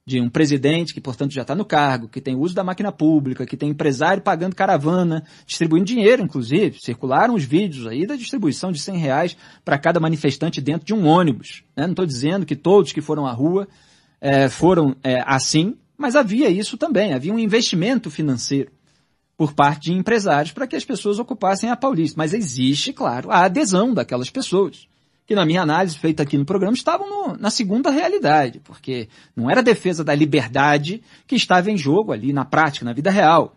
de um presidente que, portanto, já está no cargo, que tem uso da máquina pública, que tem empresário pagando caravana, distribuindo dinheiro, inclusive. Circularam os vídeos aí da distribuição de 100 reais para cada manifestante dentro de um ônibus. Né? Não estou dizendo que todos que foram à rua é, foram é, assim, mas havia isso também, havia um investimento financeiro por parte de empresários para que as pessoas ocupassem a Paulista. Mas existe, claro, a adesão daquelas pessoas, que na minha análise feita aqui no programa estavam no, na segunda realidade, porque não era a defesa da liberdade que estava em jogo ali na prática, na vida real.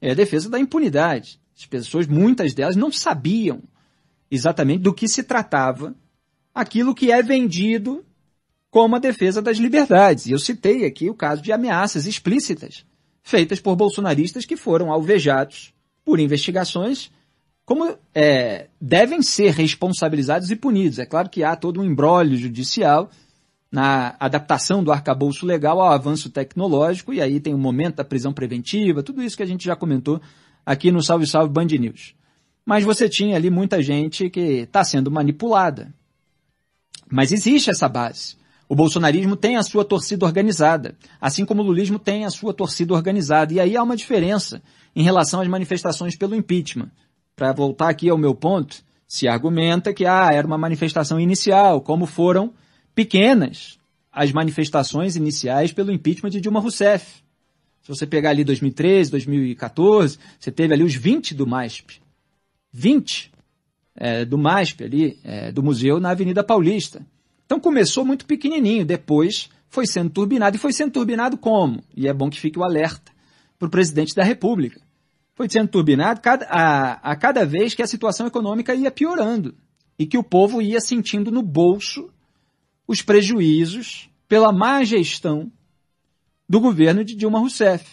É a defesa da impunidade. As pessoas, muitas delas, não sabiam exatamente do que se tratava aquilo que é vendido como a defesa das liberdades. E eu citei aqui o caso de ameaças explícitas feitas por bolsonaristas que foram alvejados por investigações como é, devem ser responsabilizados e punidos. É claro que há todo um embrólio judicial na adaptação do arcabouço legal ao avanço tecnológico, e aí tem o momento da prisão preventiva, tudo isso que a gente já comentou aqui no Salve Salve Band News. Mas você tinha ali muita gente que está sendo manipulada. Mas existe essa base. O bolsonarismo tem a sua torcida organizada, assim como o lulismo tem a sua torcida organizada. E aí há uma diferença em relação às manifestações pelo impeachment. Para voltar aqui ao meu ponto, se argumenta que ah, era uma manifestação inicial, como foram pequenas as manifestações iniciais pelo impeachment de Dilma Rousseff. Se você pegar ali 2013, 2014, você teve ali os 20 do MASP. 20 é, do MASP ali, é, do museu na Avenida Paulista. Então começou muito pequenininho, depois foi sendo turbinado. E foi sendo turbinado como? E é bom que fique o alerta para o presidente da República. Foi sendo turbinado cada, a, a cada vez que a situação econômica ia piorando e que o povo ia sentindo no bolso os prejuízos pela má gestão do governo de Dilma Rousseff.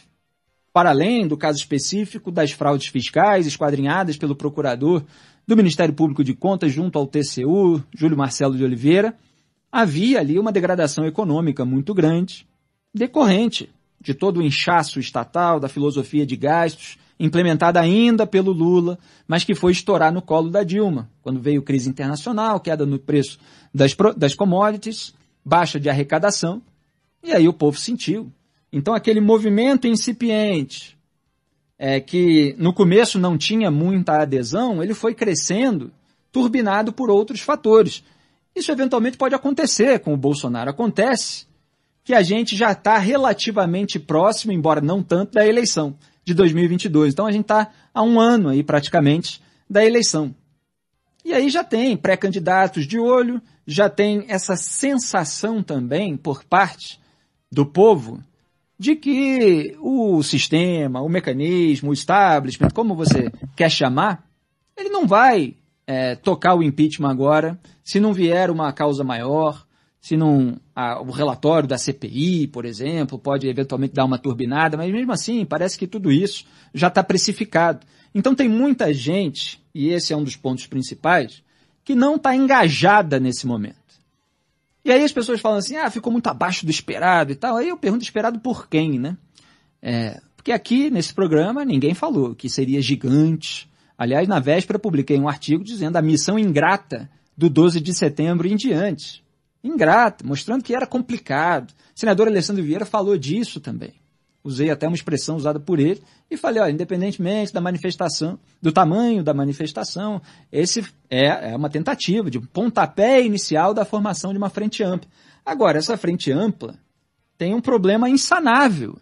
Para além do caso específico das fraudes fiscais esquadrinhadas pelo procurador do Ministério Público de Contas junto ao TCU, Júlio Marcelo de Oliveira, havia ali uma degradação econômica muito grande, decorrente de todo o inchaço estatal, da filosofia de gastos, implementada ainda pelo Lula, mas que foi estourar no colo da Dilma, quando veio crise internacional, queda no preço das, das commodities, baixa de arrecadação, e aí o povo sentiu. Então aquele movimento incipiente, é, que no começo não tinha muita adesão, ele foi crescendo, turbinado por outros fatores. Isso eventualmente pode acontecer com o Bolsonaro. Acontece que a gente já está relativamente próximo, embora não tanto, da eleição de 2022. Então a gente está há um ano aí praticamente da eleição. E aí já tem pré-candidatos de olho, já tem essa sensação também por parte do povo de que o sistema, o mecanismo, o establishment, como você quer chamar, ele não vai é, tocar o impeachment agora se não vier uma causa maior, se não a, o relatório da CPI, por exemplo, pode eventualmente dar uma turbinada, mas mesmo assim parece que tudo isso já está precificado. Então tem muita gente, e esse é um dos pontos principais, que não está engajada nesse momento. E aí as pessoas falam assim, ah, ficou muito abaixo do esperado e tal. Aí eu pergunto, esperado por quem, né? É, porque aqui, nesse programa, ninguém falou que seria gigante. Aliás, na véspera, publiquei um artigo dizendo a missão ingrata do 12 de setembro em diante. Ingrata, mostrando que era complicado. O senador Alessandro Vieira falou disso também usei até uma expressão usada por ele, e falei, independentemente da manifestação, do tamanho da manifestação, esse é, é uma tentativa de um pontapé inicial da formação de uma frente ampla. Agora, essa frente ampla tem um problema insanável.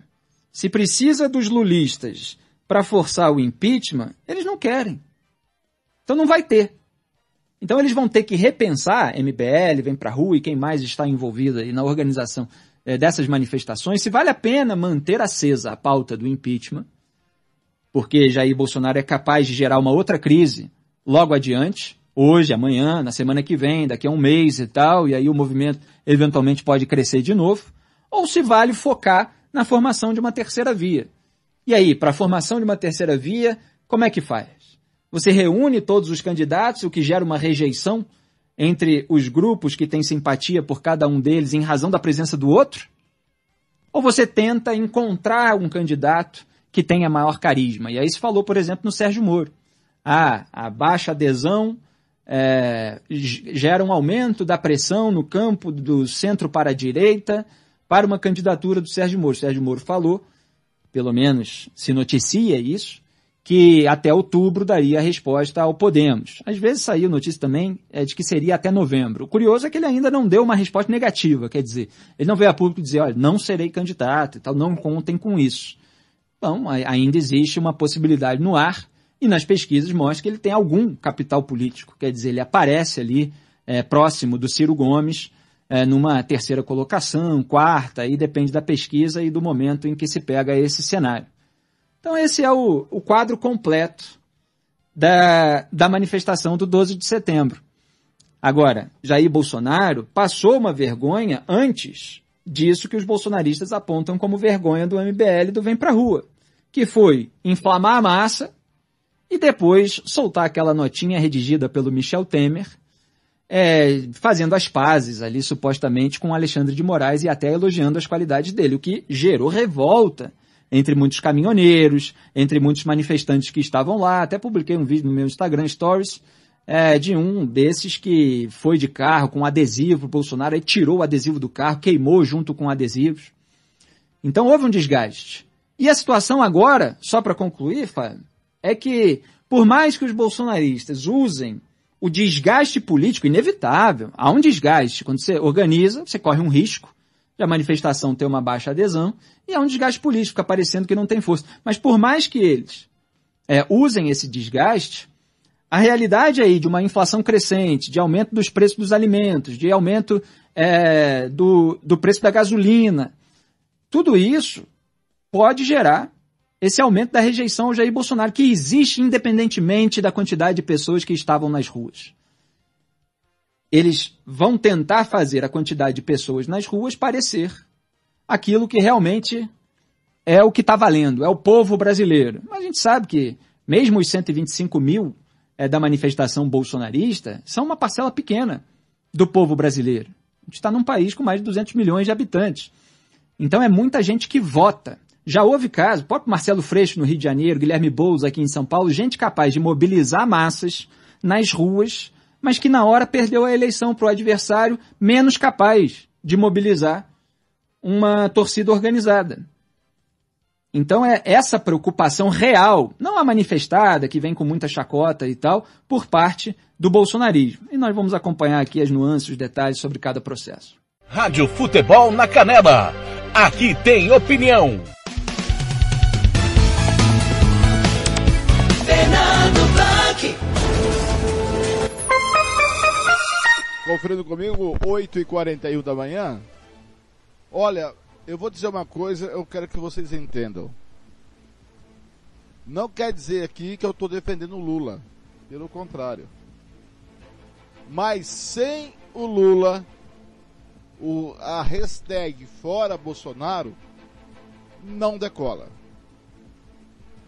Se precisa dos lulistas para forçar o impeachment, eles não querem. Então não vai ter. Então eles vão ter que repensar, MBL vem para a rua e quem mais está envolvido aí na organização é, dessas manifestações, se vale a pena manter acesa a pauta do impeachment, porque Jair Bolsonaro é capaz de gerar uma outra crise logo adiante, hoje, amanhã, na semana que vem, daqui a um mês e tal, e aí o movimento eventualmente pode crescer de novo, ou se vale focar na formação de uma terceira via. E aí, para a formação de uma terceira via, como é que faz? Você reúne todos os candidatos, o que gera uma rejeição entre os grupos que têm simpatia por cada um deles em razão da presença do outro? Ou você tenta encontrar um candidato que tenha maior carisma? E aí se falou, por exemplo, no Sérgio Moro. Ah, a baixa adesão é, gera um aumento da pressão no campo do centro para a direita para uma candidatura do Sérgio Moro. O Sérgio Moro falou, pelo menos se noticia isso, que até outubro daria a resposta ao Podemos. Às vezes saiu notícia também é, de que seria até novembro. O curioso é que ele ainda não deu uma resposta negativa, quer dizer, ele não veio a público dizer, olha, não serei candidato e tal, não contem com isso. Bom, ainda existe uma possibilidade no ar e nas pesquisas mostra que ele tem algum capital político, quer dizer, ele aparece ali é, próximo do Ciro Gomes, é, numa terceira colocação, quarta, aí depende da pesquisa e do momento em que se pega esse cenário. Então, esse é o, o quadro completo da, da manifestação do 12 de setembro. Agora, Jair Bolsonaro passou uma vergonha antes disso que os bolsonaristas apontam como vergonha do MBL do Vem Pra Rua, que foi inflamar a massa e depois soltar aquela notinha redigida pelo Michel Temer, é, fazendo as pazes ali supostamente com Alexandre de Moraes e até elogiando as qualidades dele, o que gerou revolta entre muitos caminhoneiros, entre muitos manifestantes que estavam lá. Até publiquei um vídeo no meu Instagram Stories é, de um desses que foi de carro com adesivo Bolsonaro, aí tirou o adesivo do carro, queimou junto com adesivos. Então houve um desgaste. E a situação agora, só para concluir, Fábio, é que por mais que os bolsonaristas usem o desgaste político inevitável, há um desgaste. Quando você organiza, você corre um risco a manifestação ter uma baixa adesão, e é um desgaste político, fica parecendo que não tem força. Mas por mais que eles é, usem esse desgaste, a realidade aí de uma inflação crescente, de aumento dos preços dos alimentos, de aumento é, do, do preço da gasolina, tudo isso pode gerar esse aumento da rejeição ao Jair Bolsonaro, que existe independentemente da quantidade de pessoas que estavam nas ruas eles vão tentar fazer a quantidade de pessoas nas ruas parecer aquilo que realmente é o que está valendo, é o povo brasileiro. Mas a gente sabe que mesmo os 125 mil é, da manifestação bolsonarista são uma parcela pequena do povo brasileiro. A gente está num país com mais de 200 milhões de habitantes. Então é muita gente que vota. Já houve caso, o próprio Marcelo Freixo no Rio de Janeiro, Guilherme Boulos aqui em São Paulo, gente capaz de mobilizar massas nas ruas mas que na hora perdeu a eleição para o adversário menos capaz de mobilizar uma torcida organizada. Então é essa preocupação real, não a manifestada, que vem com muita chacota e tal, por parte do bolsonarismo. E nós vamos acompanhar aqui as nuances, os detalhes sobre cada processo. Rádio Futebol na Canela. Aqui tem opinião. Conferindo comigo, 8h41 da manhã. Olha, eu vou dizer uma coisa, eu quero que vocês entendam. Não quer dizer aqui que eu estou defendendo o Lula. Pelo contrário. Mas sem o Lula, o, a hashtag fora Bolsonaro não decola.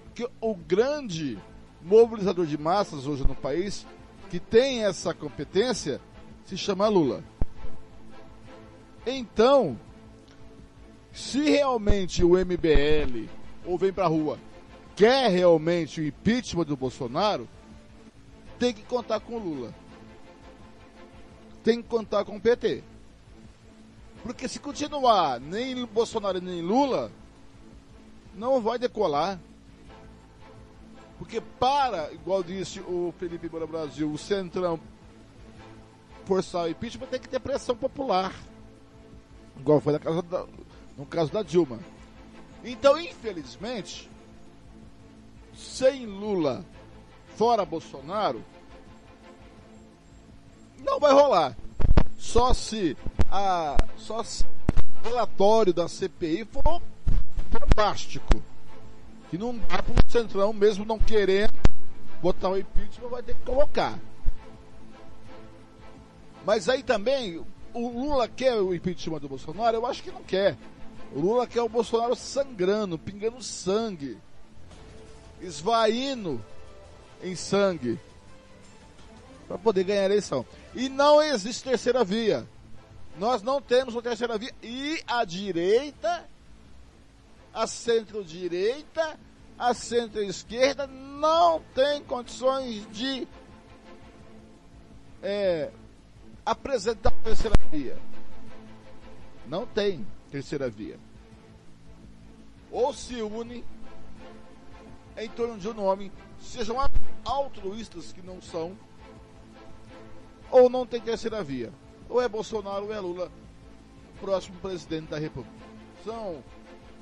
Porque o grande mobilizador de massas hoje no país, que tem essa competência, se chama Lula. Então, se realmente o MBL ou vem pra rua quer realmente o impeachment do Bolsonaro, tem que contar com o Lula. Tem que contar com o PT. Porque se continuar nem Bolsonaro nem Lula, não vai decolar. Porque para, igual disse o Felipe Moura Brasil, o Centrão forçar o impeachment tem que ter pressão popular. Igual foi no caso da Dilma. Então, infelizmente, sem Lula, fora Bolsonaro, não vai rolar. Só se a só se o relatório da CPI for fantástico. Que não dá para o Centrão, mesmo não querendo botar o impeachment, vai ter que colocar. Mas aí também, o Lula quer o impeachment do Bolsonaro? Eu acho que não quer. O Lula quer o Bolsonaro sangrando, pingando sangue, esvaindo em sangue, para poder ganhar a eleição. E não existe terceira via. Nós não temos uma terceira via. E a direita, a centro-direita, a centro-esquerda não tem condições de é, apresentar a terceira via. Não tem terceira via. Ou se une em torno de um nome, sejam altruístas que não são, ou não tem terceira via. Ou é Bolsonaro ou é Lula, próximo presidente da República. São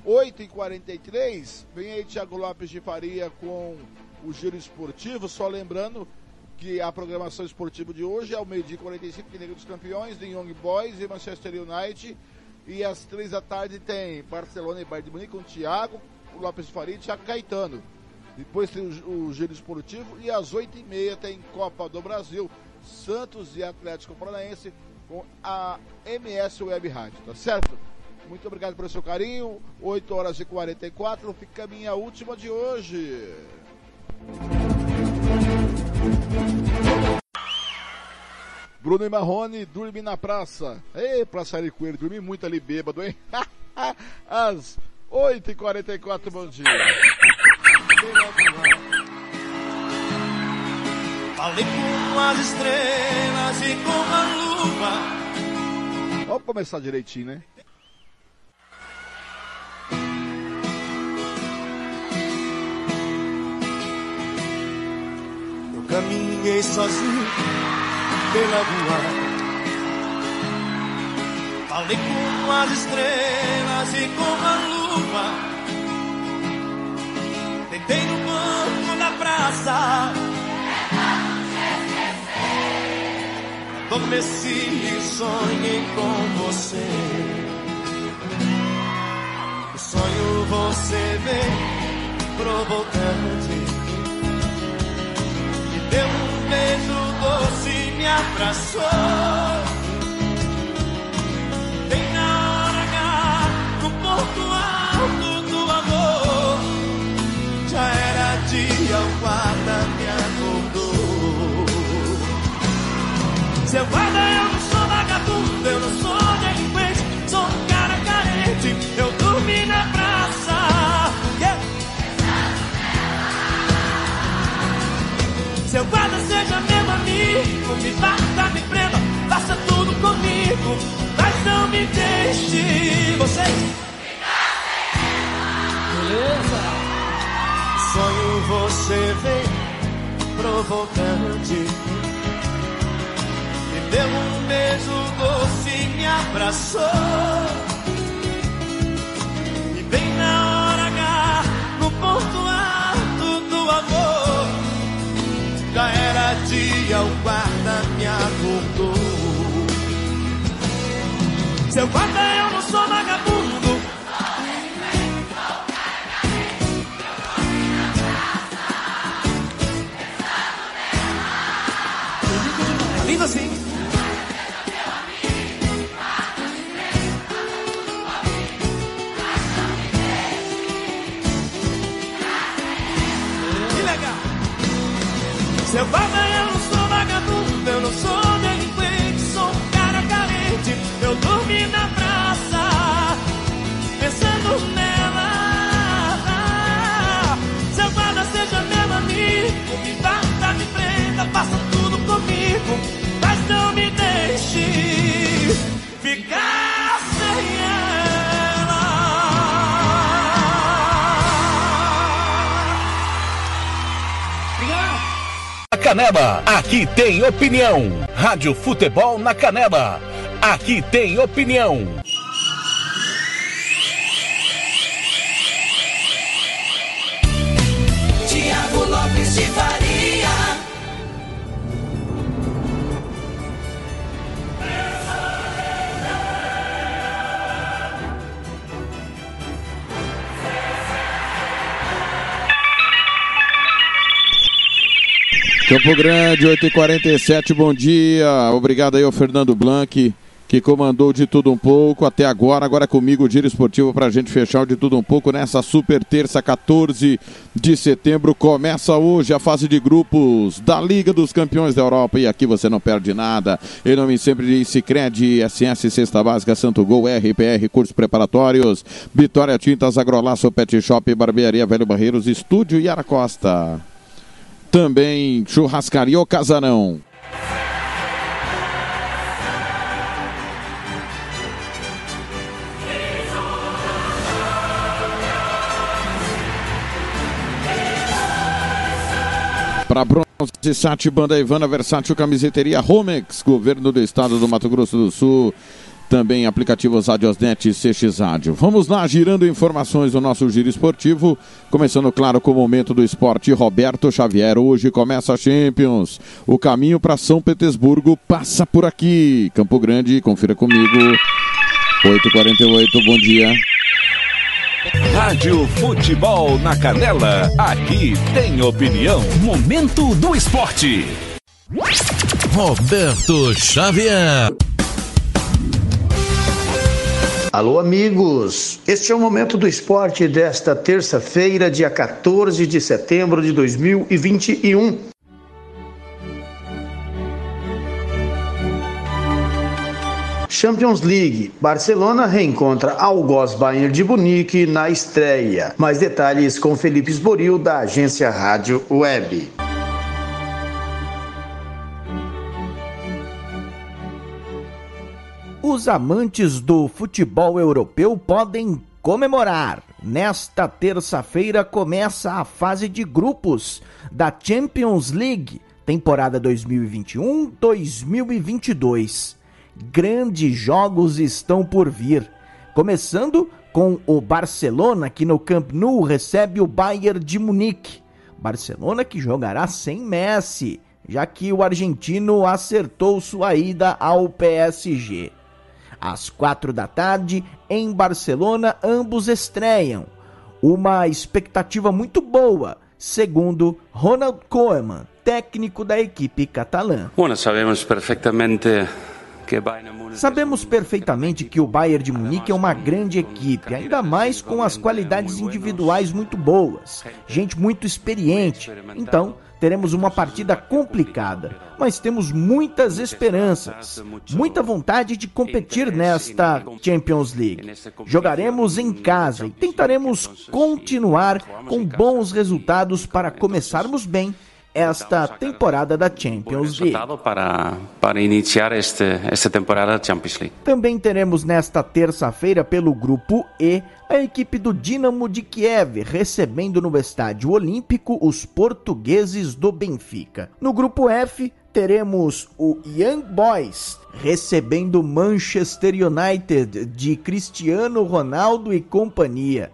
8h43, vem aí Thiago Lopes de Faria com o giro esportivo, só lembrando que a programação esportiva de hoje é o meio-dia 45 de Liga dos Campeões, de Young Boys e Manchester United. E às três da tarde tem Barcelona e Bayern de Munique com Thiago, o Lopes Faria e Thiago Caetano. Depois tem o, o giro esportivo e às oito e meia tem Copa do Brasil, Santos e Atlético Paranaense com a MS Web Rádio, tá certo? Muito obrigado pelo seu carinho. 8 horas e 44, fica a minha última de hoje. Bruno e Marrone, dorme na praça. Ei, Praça Ari Coelho, dormi muito ali bêbado, hein? Às 8h44, bom dia. Falei com as estrelas e com a lua. Vamos começar direitinho, né? Eu caminhei sozinho pela rua. Falei com as estrelas e com a lua. Tentei no banco da praça. Adormeci e sonhei com você. O sonho você veio provocante. Me deu um beijo me abraçou. Bem na hora H, no ponto alto do amor. Já era dia, o guarda me acordou. Seu guarda, eu não sou vagabundo, eu não sou delinquente, sou um cara carente, eu dormi na praça. Yeah. Seu guarda me bata, me prenda, faça tudo comigo, mas não me deixe. Vocês? Beleza? Sonho você vem provocante. Me deu um beijo doce, me abraçou. E bem na hora H, no ponto alto do amor, já era dia, o guarda me acordou. Seu guarda, eu Papai, eu não sou vagabundo, eu não sou delinquente, sou um cara carente. Eu dormi na praça, pensando nela. Seu guarda seja meu amigo, me bata, me prenda, faça tudo comigo, mas não me deixe ficar Canela, aqui tem opinião. Rádio Futebol na Canela, aqui tem opinião. Campo Grande, 8h47, bom dia. Obrigado aí ao Fernando Blanc, que comandou de tudo um pouco até agora. Agora comigo o Giro Esportivo para a gente fechar o de tudo um pouco nessa super terça, 14 de setembro. Começa hoje a fase de grupos da Liga dos Campeões da Europa. E aqui você não perde nada. Em nome sempre de Cicred, SS Cesta Básica, Santo Gol, RPR, cursos preparatórios, Vitória Tintas, Agrolaço, Pet Shop, Barbearia Velho Barreiros, Estúdio Yara Costa. Também Churrascaria O Casarão. Para Bronze Sat, Banda Ivana Versátil, Camiseteria Romex, Governo do Estado do Mato Grosso do Sul. Também aplicativos Radiosnet e CX Rádio. Vamos lá, girando informações do nosso giro esportivo. Começando, claro, com o momento do esporte. Roberto Xavier. Hoje começa a Champions. O caminho para São Petersburgo passa por aqui. Campo Grande, confira comigo. 8h48, bom dia. Rádio Futebol na Canela, aqui tem opinião. Momento do esporte. Roberto Xavier. Alô, amigos! Este é o momento do esporte desta terça-feira, dia 14 de setembro de 2021. Champions League. Barcelona reencontra Algoz Bayern de Munique na estreia. Mais detalhes com Felipe Esboril, da agência Rádio Web. Os amantes do futebol europeu podem comemorar. Nesta terça-feira começa a fase de grupos da Champions League, temporada 2021-2022. Grandes jogos estão por vir, começando com o Barcelona que no Camp Nou recebe o Bayern de Munique. Barcelona que jogará sem Messi, já que o argentino acertou sua ida ao PSG. Às quatro da tarde, em Barcelona, ambos estreiam. Uma expectativa muito boa, segundo Ronald Koeman, técnico da equipe catalã. Bueno, sabemos Múnich Sabemos perfeitamente que o Bayern de Munique é uma grande equipe, ainda mais com as qualidades individuais muito boas, gente muito experiente. Então, teremos uma partida complicada, mas temos muitas esperanças, muita vontade de competir nesta Champions League. Jogaremos em casa e tentaremos continuar com bons resultados para começarmos bem esta temporada da Champions League. para, para iniciar este, esta temporada da Champions League. Também teremos nesta terça-feira pelo grupo E a equipe do Dinamo de Kiev recebendo no Estádio Olímpico os portugueses do Benfica. No grupo F teremos o Young Boys recebendo Manchester United de Cristiano Ronaldo e companhia.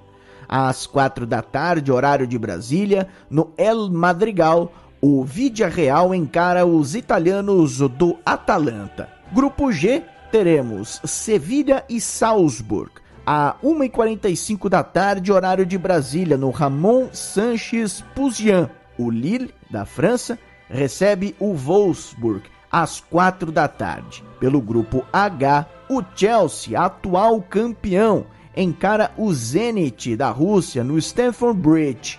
Às quatro da tarde, horário de Brasília, no El Madrigal, o Vidia Real encara os italianos do Atalanta. Grupo G, teremos Sevilha e Salzburg. À 1h45 da tarde, horário de Brasília, no Ramon Sanches Puzian. O Lille, da França, recebe o Wolfsburg às 4 da tarde. Pelo grupo H, o Chelsea, atual campeão, encara o Zenit da Rússia no Stamford Bridge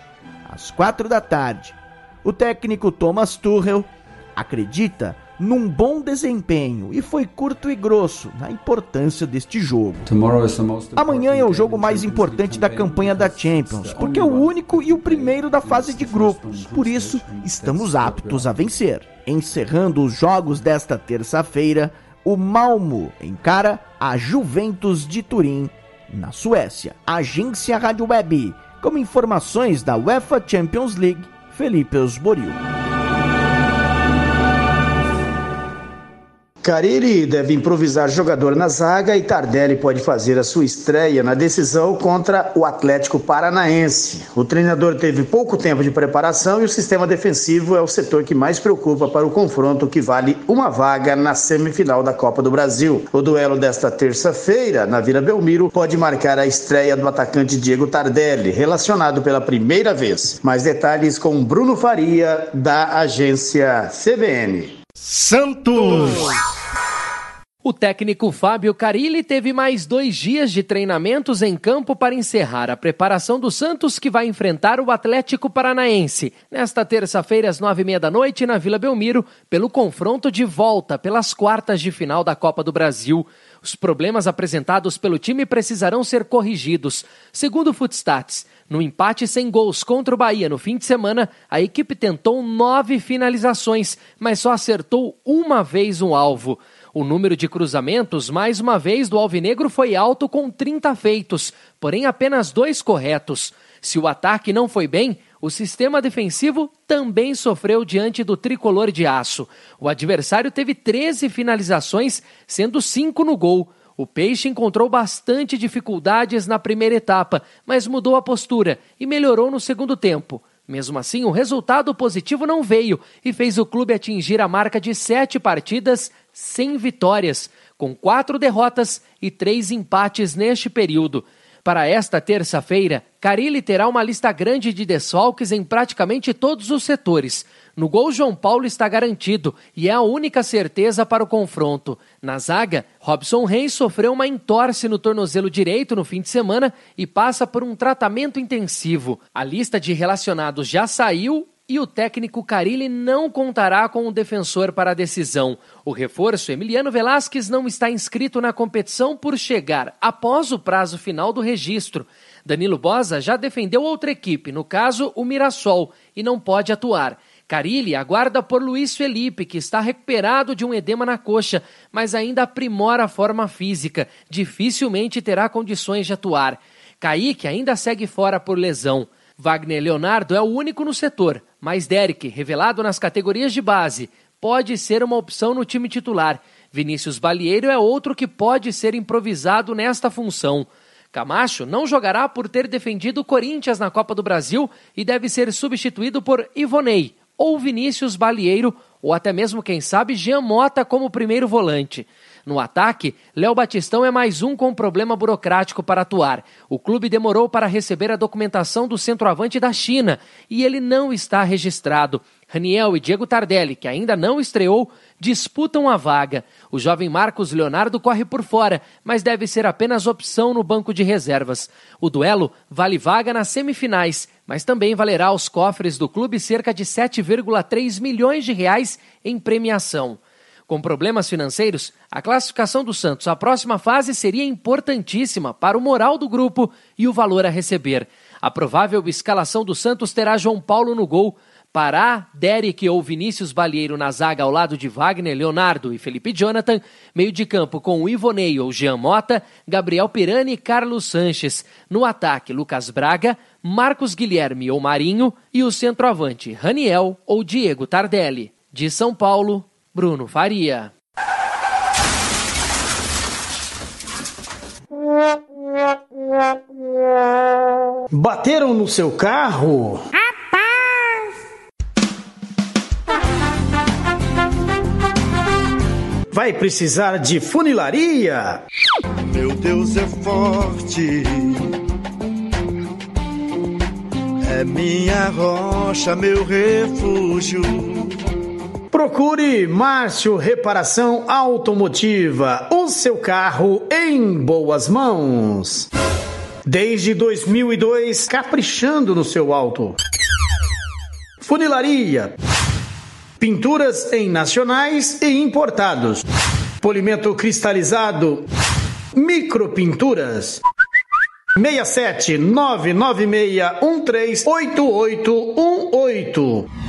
às 4 da tarde. O técnico Thomas Tuchel acredita num bom desempenho e foi curto e grosso na importância deste jogo. Amanhã é o jogo mais importante da campanha da Champions, porque é o único e o primeiro da fase de grupos. Por isso, estamos aptos a vencer. Encerrando os jogos desta terça-feira, o Malmo encara a Juventus de Turim, na Suécia. Agência Rádio Web, com informações da UEFA Champions League, Felipe Osborio. Carille deve improvisar jogador na zaga e Tardelli pode fazer a sua estreia na decisão contra o Atlético Paranaense. O treinador teve pouco tempo de preparação e o sistema defensivo é o setor que mais preocupa para o confronto que vale uma vaga na semifinal da Copa do Brasil. O duelo desta terça-feira, na Vila Belmiro, pode marcar a estreia do atacante Diego Tardelli, relacionado pela primeira vez. Mais detalhes com Bruno Faria, da agência CBN. Santos. O técnico Fábio Carilli teve mais dois dias de treinamentos em campo para encerrar a preparação do Santos, que vai enfrentar o Atlético Paranaense nesta terça-feira, às nove e meia da noite, na Vila Belmiro, pelo confronto de volta pelas quartas de final da Copa do Brasil. Os problemas apresentados pelo time precisarão ser corrigidos. Segundo o Footstats, no empate sem gols contra o Bahia no fim de semana, a equipe tentou nove finalizações, mas só acertou uma vez um alvo. O número de cruzamentos, mais uma vez, do Alvinegro foi alto com 30 feitos, porém apenas dois corretos. Se o ataque não foi bem, o sistema defensivo também sofreu diante do tricolor de aço. O adversário teve 13 finalizações, sendo cinco no gol. O Peixe encontrou bastante dificuldades na primeira etapa, mas mudou a postura e melhorou no segundo tempo. Mesmo assim, o resultado positivo não veio e fez o clube atingir a marca de sete partidas sem vitórias, com quatro derrotas e três empates neste período. Para esta terça-feira, Carilli terá uma lista grande de desfalques em praticamente todos os setores. No gol, João Paulo está garantido e é a única certeza para o confronto. Na zaga, Robson Reis sofreu uma entorse no tornozelo direito no fim de semana e passa por um tratamento intensivo. A lista de relacionados já saiu e o técnico Carilli não contará com o defensor para a decisão. O reforço Emiliano Velasquez não está inscrito na competição por chegar após o prazo final do registro. Danilo Bosa já defendeu outra equipe, no caso o Mirassol, e não pode atuar. Carilli aguarda por Luiz Felipe, que está recuperado de um edema na coxa, mas ainda aprimora a forma física. Dificilmente terá condições de atuar. Kaique ainda segue fora por lesão. Wagner Leonardo é o único no setor, mas Derek, revelado nas categorias de base, pode ser uma opção no time titular. Vinícius Balieiro é outro que pode ser improvisado nesta função. Camacho não jogará por ter defendido o Corinthians na Copa do Brasil e deve ser substituído por Ivonei, ou Vinícius Balieiro, ou até mesmo, quem sabe, Jean Mota como primeiro volante. No ataque, Léo Batistão é mais um com problema burocrático para atuar. O clube demorou para receber a documentação do centroavante da China e ele não está registrado. Raniel e Diego Tardelli, que ainda não estreou, disputam a vaga. O jovem Marcos Leonardo corre por fora, mas deve ser apenas opção no banco de reservas. O duelo vale vaga nas semifinais, mas também valerá aos cofres do clube cerca de 7,3 milhões de reais em premiação. Com problemas financeiros, a classificação do Santos à próxima fase seria importantíssima para o moral do grupo e o valor a receber. A provável escalação do Santos terá João Paulo no gol, Pará, Derek ou Vinícius Balieiro na zaga ao lado de Wagner, Leonardo e Felipe Jonathan, meio de campo com Ivonei ou Jean Mota, Gabriel Pirani e Carlos Sanches, no ataque Lucas Braga, Marcos Guilherme ou Marinho e o centroavante Raniel ou Diego Tardelli. De São Paulo, Bruno Faria. Bateram no seu carro? Vai precisar de funilaria? Meu Deus é forte. É minha rocha, meu refúgio. Procure Márcio Reparação Automotiva, o seu carro em boas mãos. Desde 2002, caprichando no seu auto. Funilaria. Pinturas em nacionais e importados. Polimento cristalizado. Micropinturas. 67 996 138818.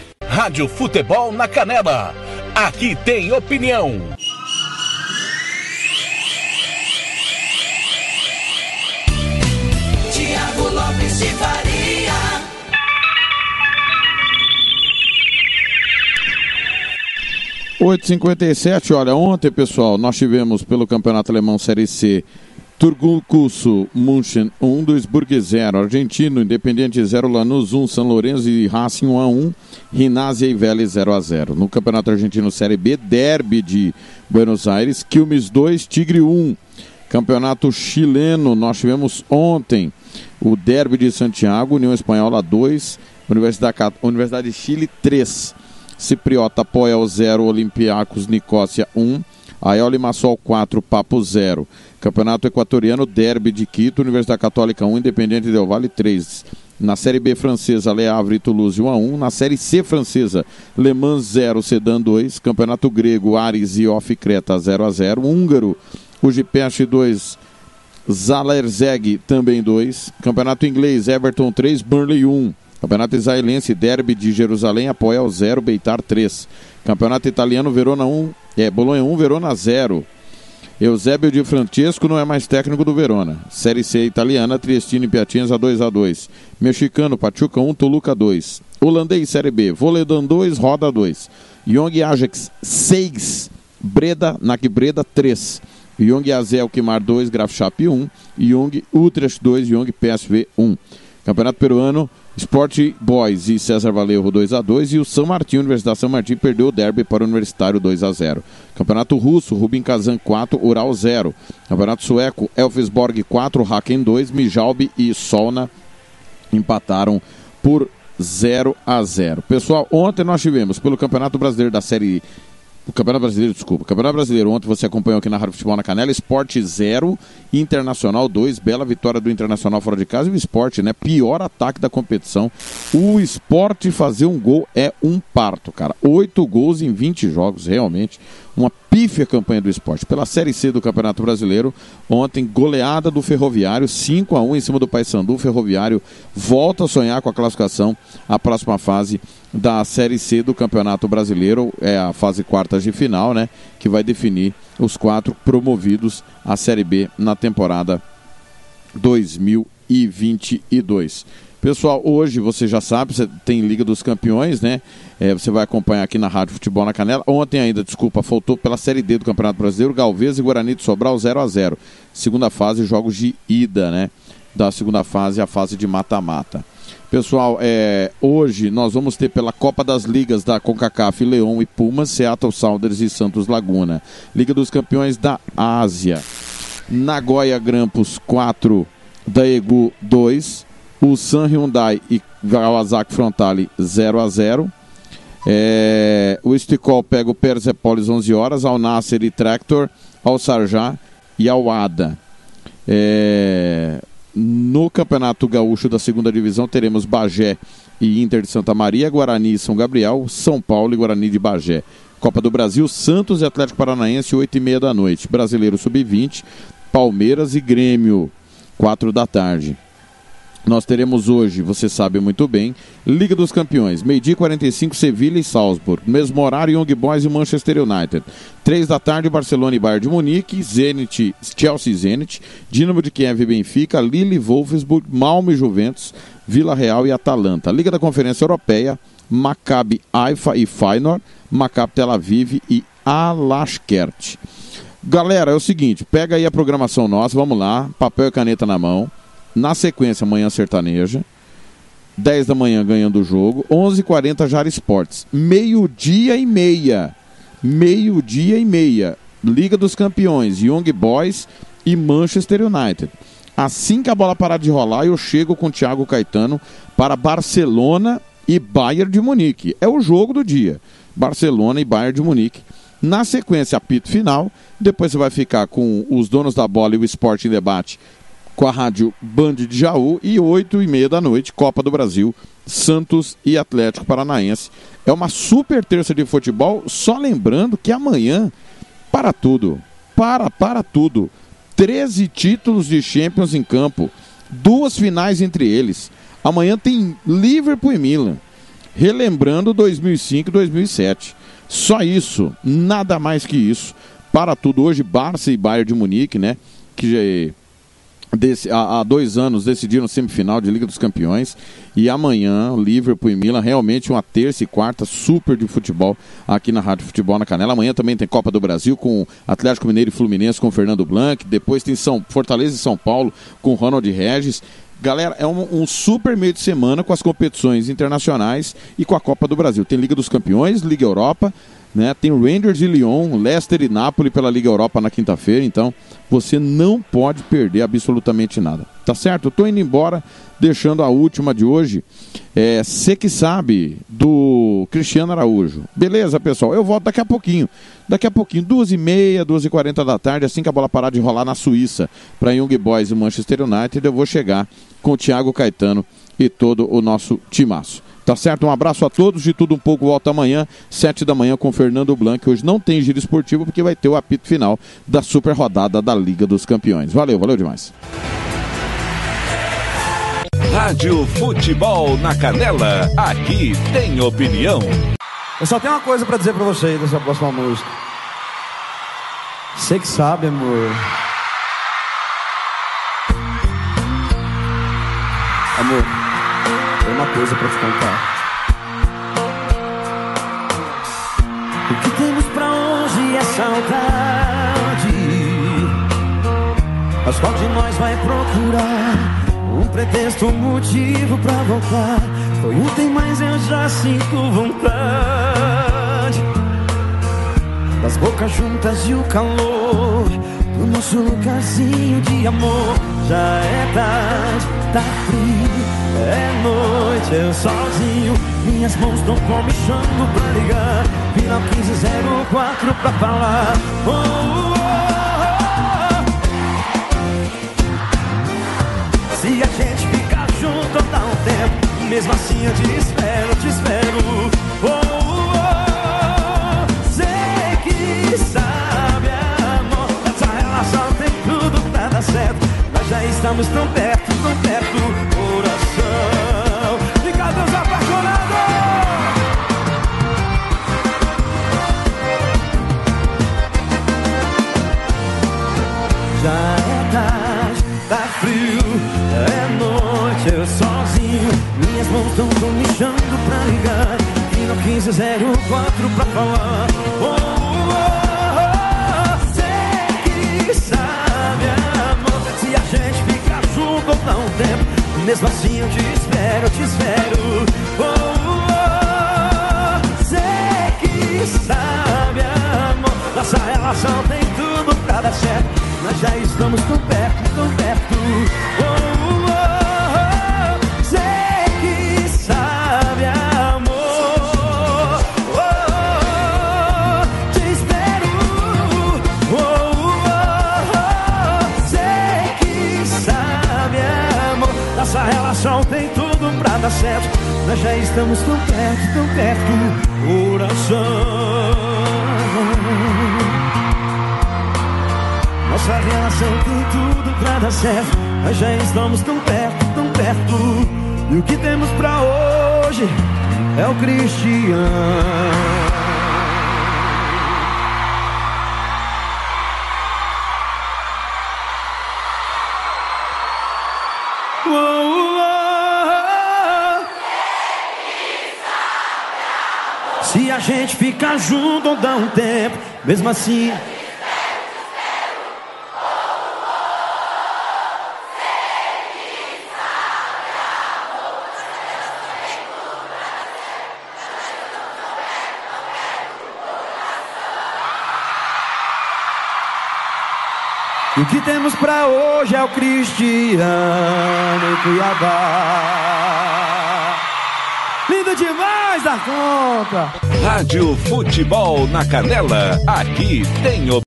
Rádio Futebol na Canela. Aqui tem opinião. Tiago Lopes de Faria. Oito cinquenta olha, ontem, pessoal, nós tivemos pelo Campeonato Alemão Série C Turgucusso München 1, Duisburg 0, Argentino, Independiente 0, Lanús 1, São Lourenço e Racing 1 a 1, Rinásia e Vélez 0 a 0. No Campeonato Argentino Série B, Derby de Buenos Aires, Quilmes 2, Tigre 1. Campeonato chileno, nós tivemos ontem o Derby de Santiago, União Espanhola 2, Universidade, Universidade de Chile 3. Cipriota Poel 0, Olympiacos Nicócia 1, Aioli Massol 4, Papo 0. Campeonato Equatoriano, Derby de Quito, Universidade Católica 1, Independente Del Vale 3. Na Série B francesa, Le Havre e Toulouse 1 a 1. Na Série C francesa, Le Mans 0, Sedan 2. Campeonato Grego, Ares e Off Creta 0 a 0. Húngaro, Ujipeste 2, Zalerzeg também 2. Campeonato Inglês, Everton 3, Burnley 1. Campeonato Israelense, Derby de Jerusalém, Apoel 0, Beitar 3. Campeonato Italiano, Verona 1, é, Bolonha 1, Verona 0. Eusébio de Francesco não é mais técnico do Verona. Série C italiana, Triestino e Piatinhas a 2 a 2 Mexicano, Pachuca 1, Toluca 2. Holandês, Série B, Voledan 2, Roda 2. Young Ajax 6, Breda, NAC Breda 3. Young Azel Quimar 2, Grafschap 1. Young Utrecht 2, Young PSV 1. Campeonato Peruano, Sport Boys e César Valerro 2 a 2 e o São Martin, Universidade São Martin perdeu o derby para o Universitário 2 a 0. Campeonato Russo, Rubin Kazan 4, Ural 0. Campeonato Sueco, Elfsborg 4, Haken 2, Mijalbi e Solna empataram por 0 a 0. Pessoal, ontem nós tivemos pelo Campeonato Brasileiro da Série o Campeonato Brasileiro, desculpa. Campeonato Brasileiro, ontem você acompanhou aqui na Rádio Futebol na Canela. Esporte 0, Internacional 2. Bela vitória do Internacional fora de casa. E o esporte, né? Pior ataque da competição. O esporte fazer um gol é um parto, cara. Oito gols em 20 jogos, realmente. Uma pífia campanha do esporte. Pela Série C do Campeonato Brasileiro, ontem, goleada do Ferroviário, 5 a 1 em cima do Paysandu. O Ferroviário volta a sonhar com a classificação à próxima fase da Série C do Campeonato Brasileiro, é a fase quartas de final, né? Que vai definir os quatro promovidos à Série B na temporada 2022. Pessoal, hoje você já sabe, você tem Liga dos Campeões, né? É, você vai acompanhar aqui na Rádio Futebol na Canela. Ontem ainda, desculpa, faltou pela Série D do Campeonato Brasileiro, Galvez e Guarani de Sobral 0 a 0 Segunda fase, jogos de ida, né? Da segunda fase, a fase de mata-mata. Pessoal, é, hoje nós vamos ter pela Copa das Ligas da CONCACAF, Leão e Pumas, Seattle Sounders e Santos Laguna. Liga dos Campeões da Ásia. Nagoya Grampus 4, Daegu 2, o San Hyundai e Kawasaki Frontale 0 a 0 é, o Esticol pega o Persepolis 11 horas, ao Nasser e Tractor, ao Sarjá e ao Ada. É, no Campeonato Gaúcho da segunda divisão teremos Bagé e Inter de Santa Maria, Guarani e São Gabriel, São Paulo e Guarani de Bagé. Copa do Brasil, Santos e Atlético Paranaense, 8 e meia da noite. Brasileiro Sub-20, Palmeiras e Grêmio, 4 da tarde. Nós teremos hoje, você sabe muito bem, Liga dos Campeões, meio-dia 45, Sevilha e Salzburg. Mesmo horário, Young Boys e Manchester United. Três da tarde, Barcelona e Bayern de Munique, Zenit, Chelsea e Zenit, Dinamo de Kiev e Benfica, Lille, Wolfsburg, Malmo e Juventus, Vila Real e Atalanta. Liga da Conferência Europeia, Maccabi Haifa e Feyenoord, Maccabi Tel Aviv e Alashkert. Galera, é o seguinte, pega aí a programação nossa, vamos lá, papel e caneta na mão. Na sequência, Manhã Sertaneja. 10 da manhã ganhando o jogo, 11h40 Jara Esportes. Meio-dia e meia. Meio-dia e meia. Liga dos Campeões, Young Boys e Manchester United. Assim que a bola parar de rolar, eu chego com o Thiago Caetano para Barcelona e Bayern de Munique. É o jogo do dia. Barcelona e Bayern de Munique. Na sequência, apito final. Depois você vai ficar com os donos da bola e o Esporte em Debate com a rádio Band de Jaú. E oito e meia da noite, Copa do Brasil, Santos e Atlético Paranaense. É uma super terça de futebol. Só lembrando que amanhã, para tudo, para, para tudo. 13 títulos de Champions em campo, duas finais entre eles. Amanhã tem Liverpool e Milan, relembrando 2005 e 2007. Só isso, nada mais que isso. Para tudo hoje, Barça e Bayern de Munique, né? Que Desse, há, há, dois anos decidiram semifinal de Liga dos Campeões e amanhã Liverpool e Milan realmente uma terça e quarta super de futebol aqui na Rádio Futebol na Canela. Amanhã também tem Copa do Brasil com Atlético Mineiro e Fluminense com Fernando Blanc. Depois tem São Fortaleza e São Paulo com Ronald Regis. Galera, é um, um, super meio de semana com as competições internacionais e com a Copa do Brasil. Tem Liga dos Campeões, Liga Europa, né? Tem Rangers e Lyon, Leicester e Napoli pela Liga Europa na quinta-feira, então você não pode perder absolutamente nada. Tá certo? Eu tô indo embora, deixando a última de hoje. É, Você que sabe do Cristiano Araújo. Beleza, pessoal? Eu volto daqui a pouquinho. Daqui a pouquinho, duas e meia, duas e quarenta da tarde, assim que a bola parar de rolar na Suíça para Young Boys e Manchester United, eu vou chegar com o Thiago Caetano e todo o nosso timaço. Tá certo? Um abraço a todos. De tudo um pouco volta amanhã, sete da manhã, com Fernando Blanc. Hoje não tem giro esportivo porque vai ter o apito final da super rodada da Liga dos Campeões. Valeu, valeu demais. Rádio Futebol na Canela. Aqui tem opinião. Eu só tenho uma coisa para dizer para vocês dessa próxima música. Você que sabe, amor. Amor, tem uma coisa para te contar. O que temos pra hoje é saudade. Mas qual de nós vai procurar um pretexto, um motivo pra voltar? Foi ontem, mas eu já sinto vontade das bocas juntas e o calor do nosso lugarzinho de amor. Já é tarde, tá frio, é noite, eu sozinho. Minhas mãos estão comichando pra ligar. Final 1504 pra falar. Oh, oh, oh. Se a gente ficar junto, dá um tempo. Mesmo assim eu te espero, te espero. Oh, oh, oh. Sei que sabe, amor. Essa relação tem tudo pra dar certo. Nós já estamos tão perto, tão perto. Mãos estão comichando pra ligar. E no 1504 pra falar. Oh, oh, oh, sei que sabe, amor. Se a gente ficar junto, dá um tempo. Mesmo assim eu te espero, eu te espero. Oh, oh, oh, sei que sabe, amor. Nossa relação tem tudo pra dar certo. Nós já estamos tão perto, tão perto. Oh, oh, certo. Nós já estamos tão perto, tão perto. Coração. Nossa relação tem tudo pra dar certo. Nós já estamos tão perto, tão perto. E o que temos pra hoje é o Cristiano. gente fica junto dá um tempo, mesmo assim. O que temos para hoje é o Cristiano em Cuiabá. Demais a conta! Rádio Futebol na Canela. Aqui tem o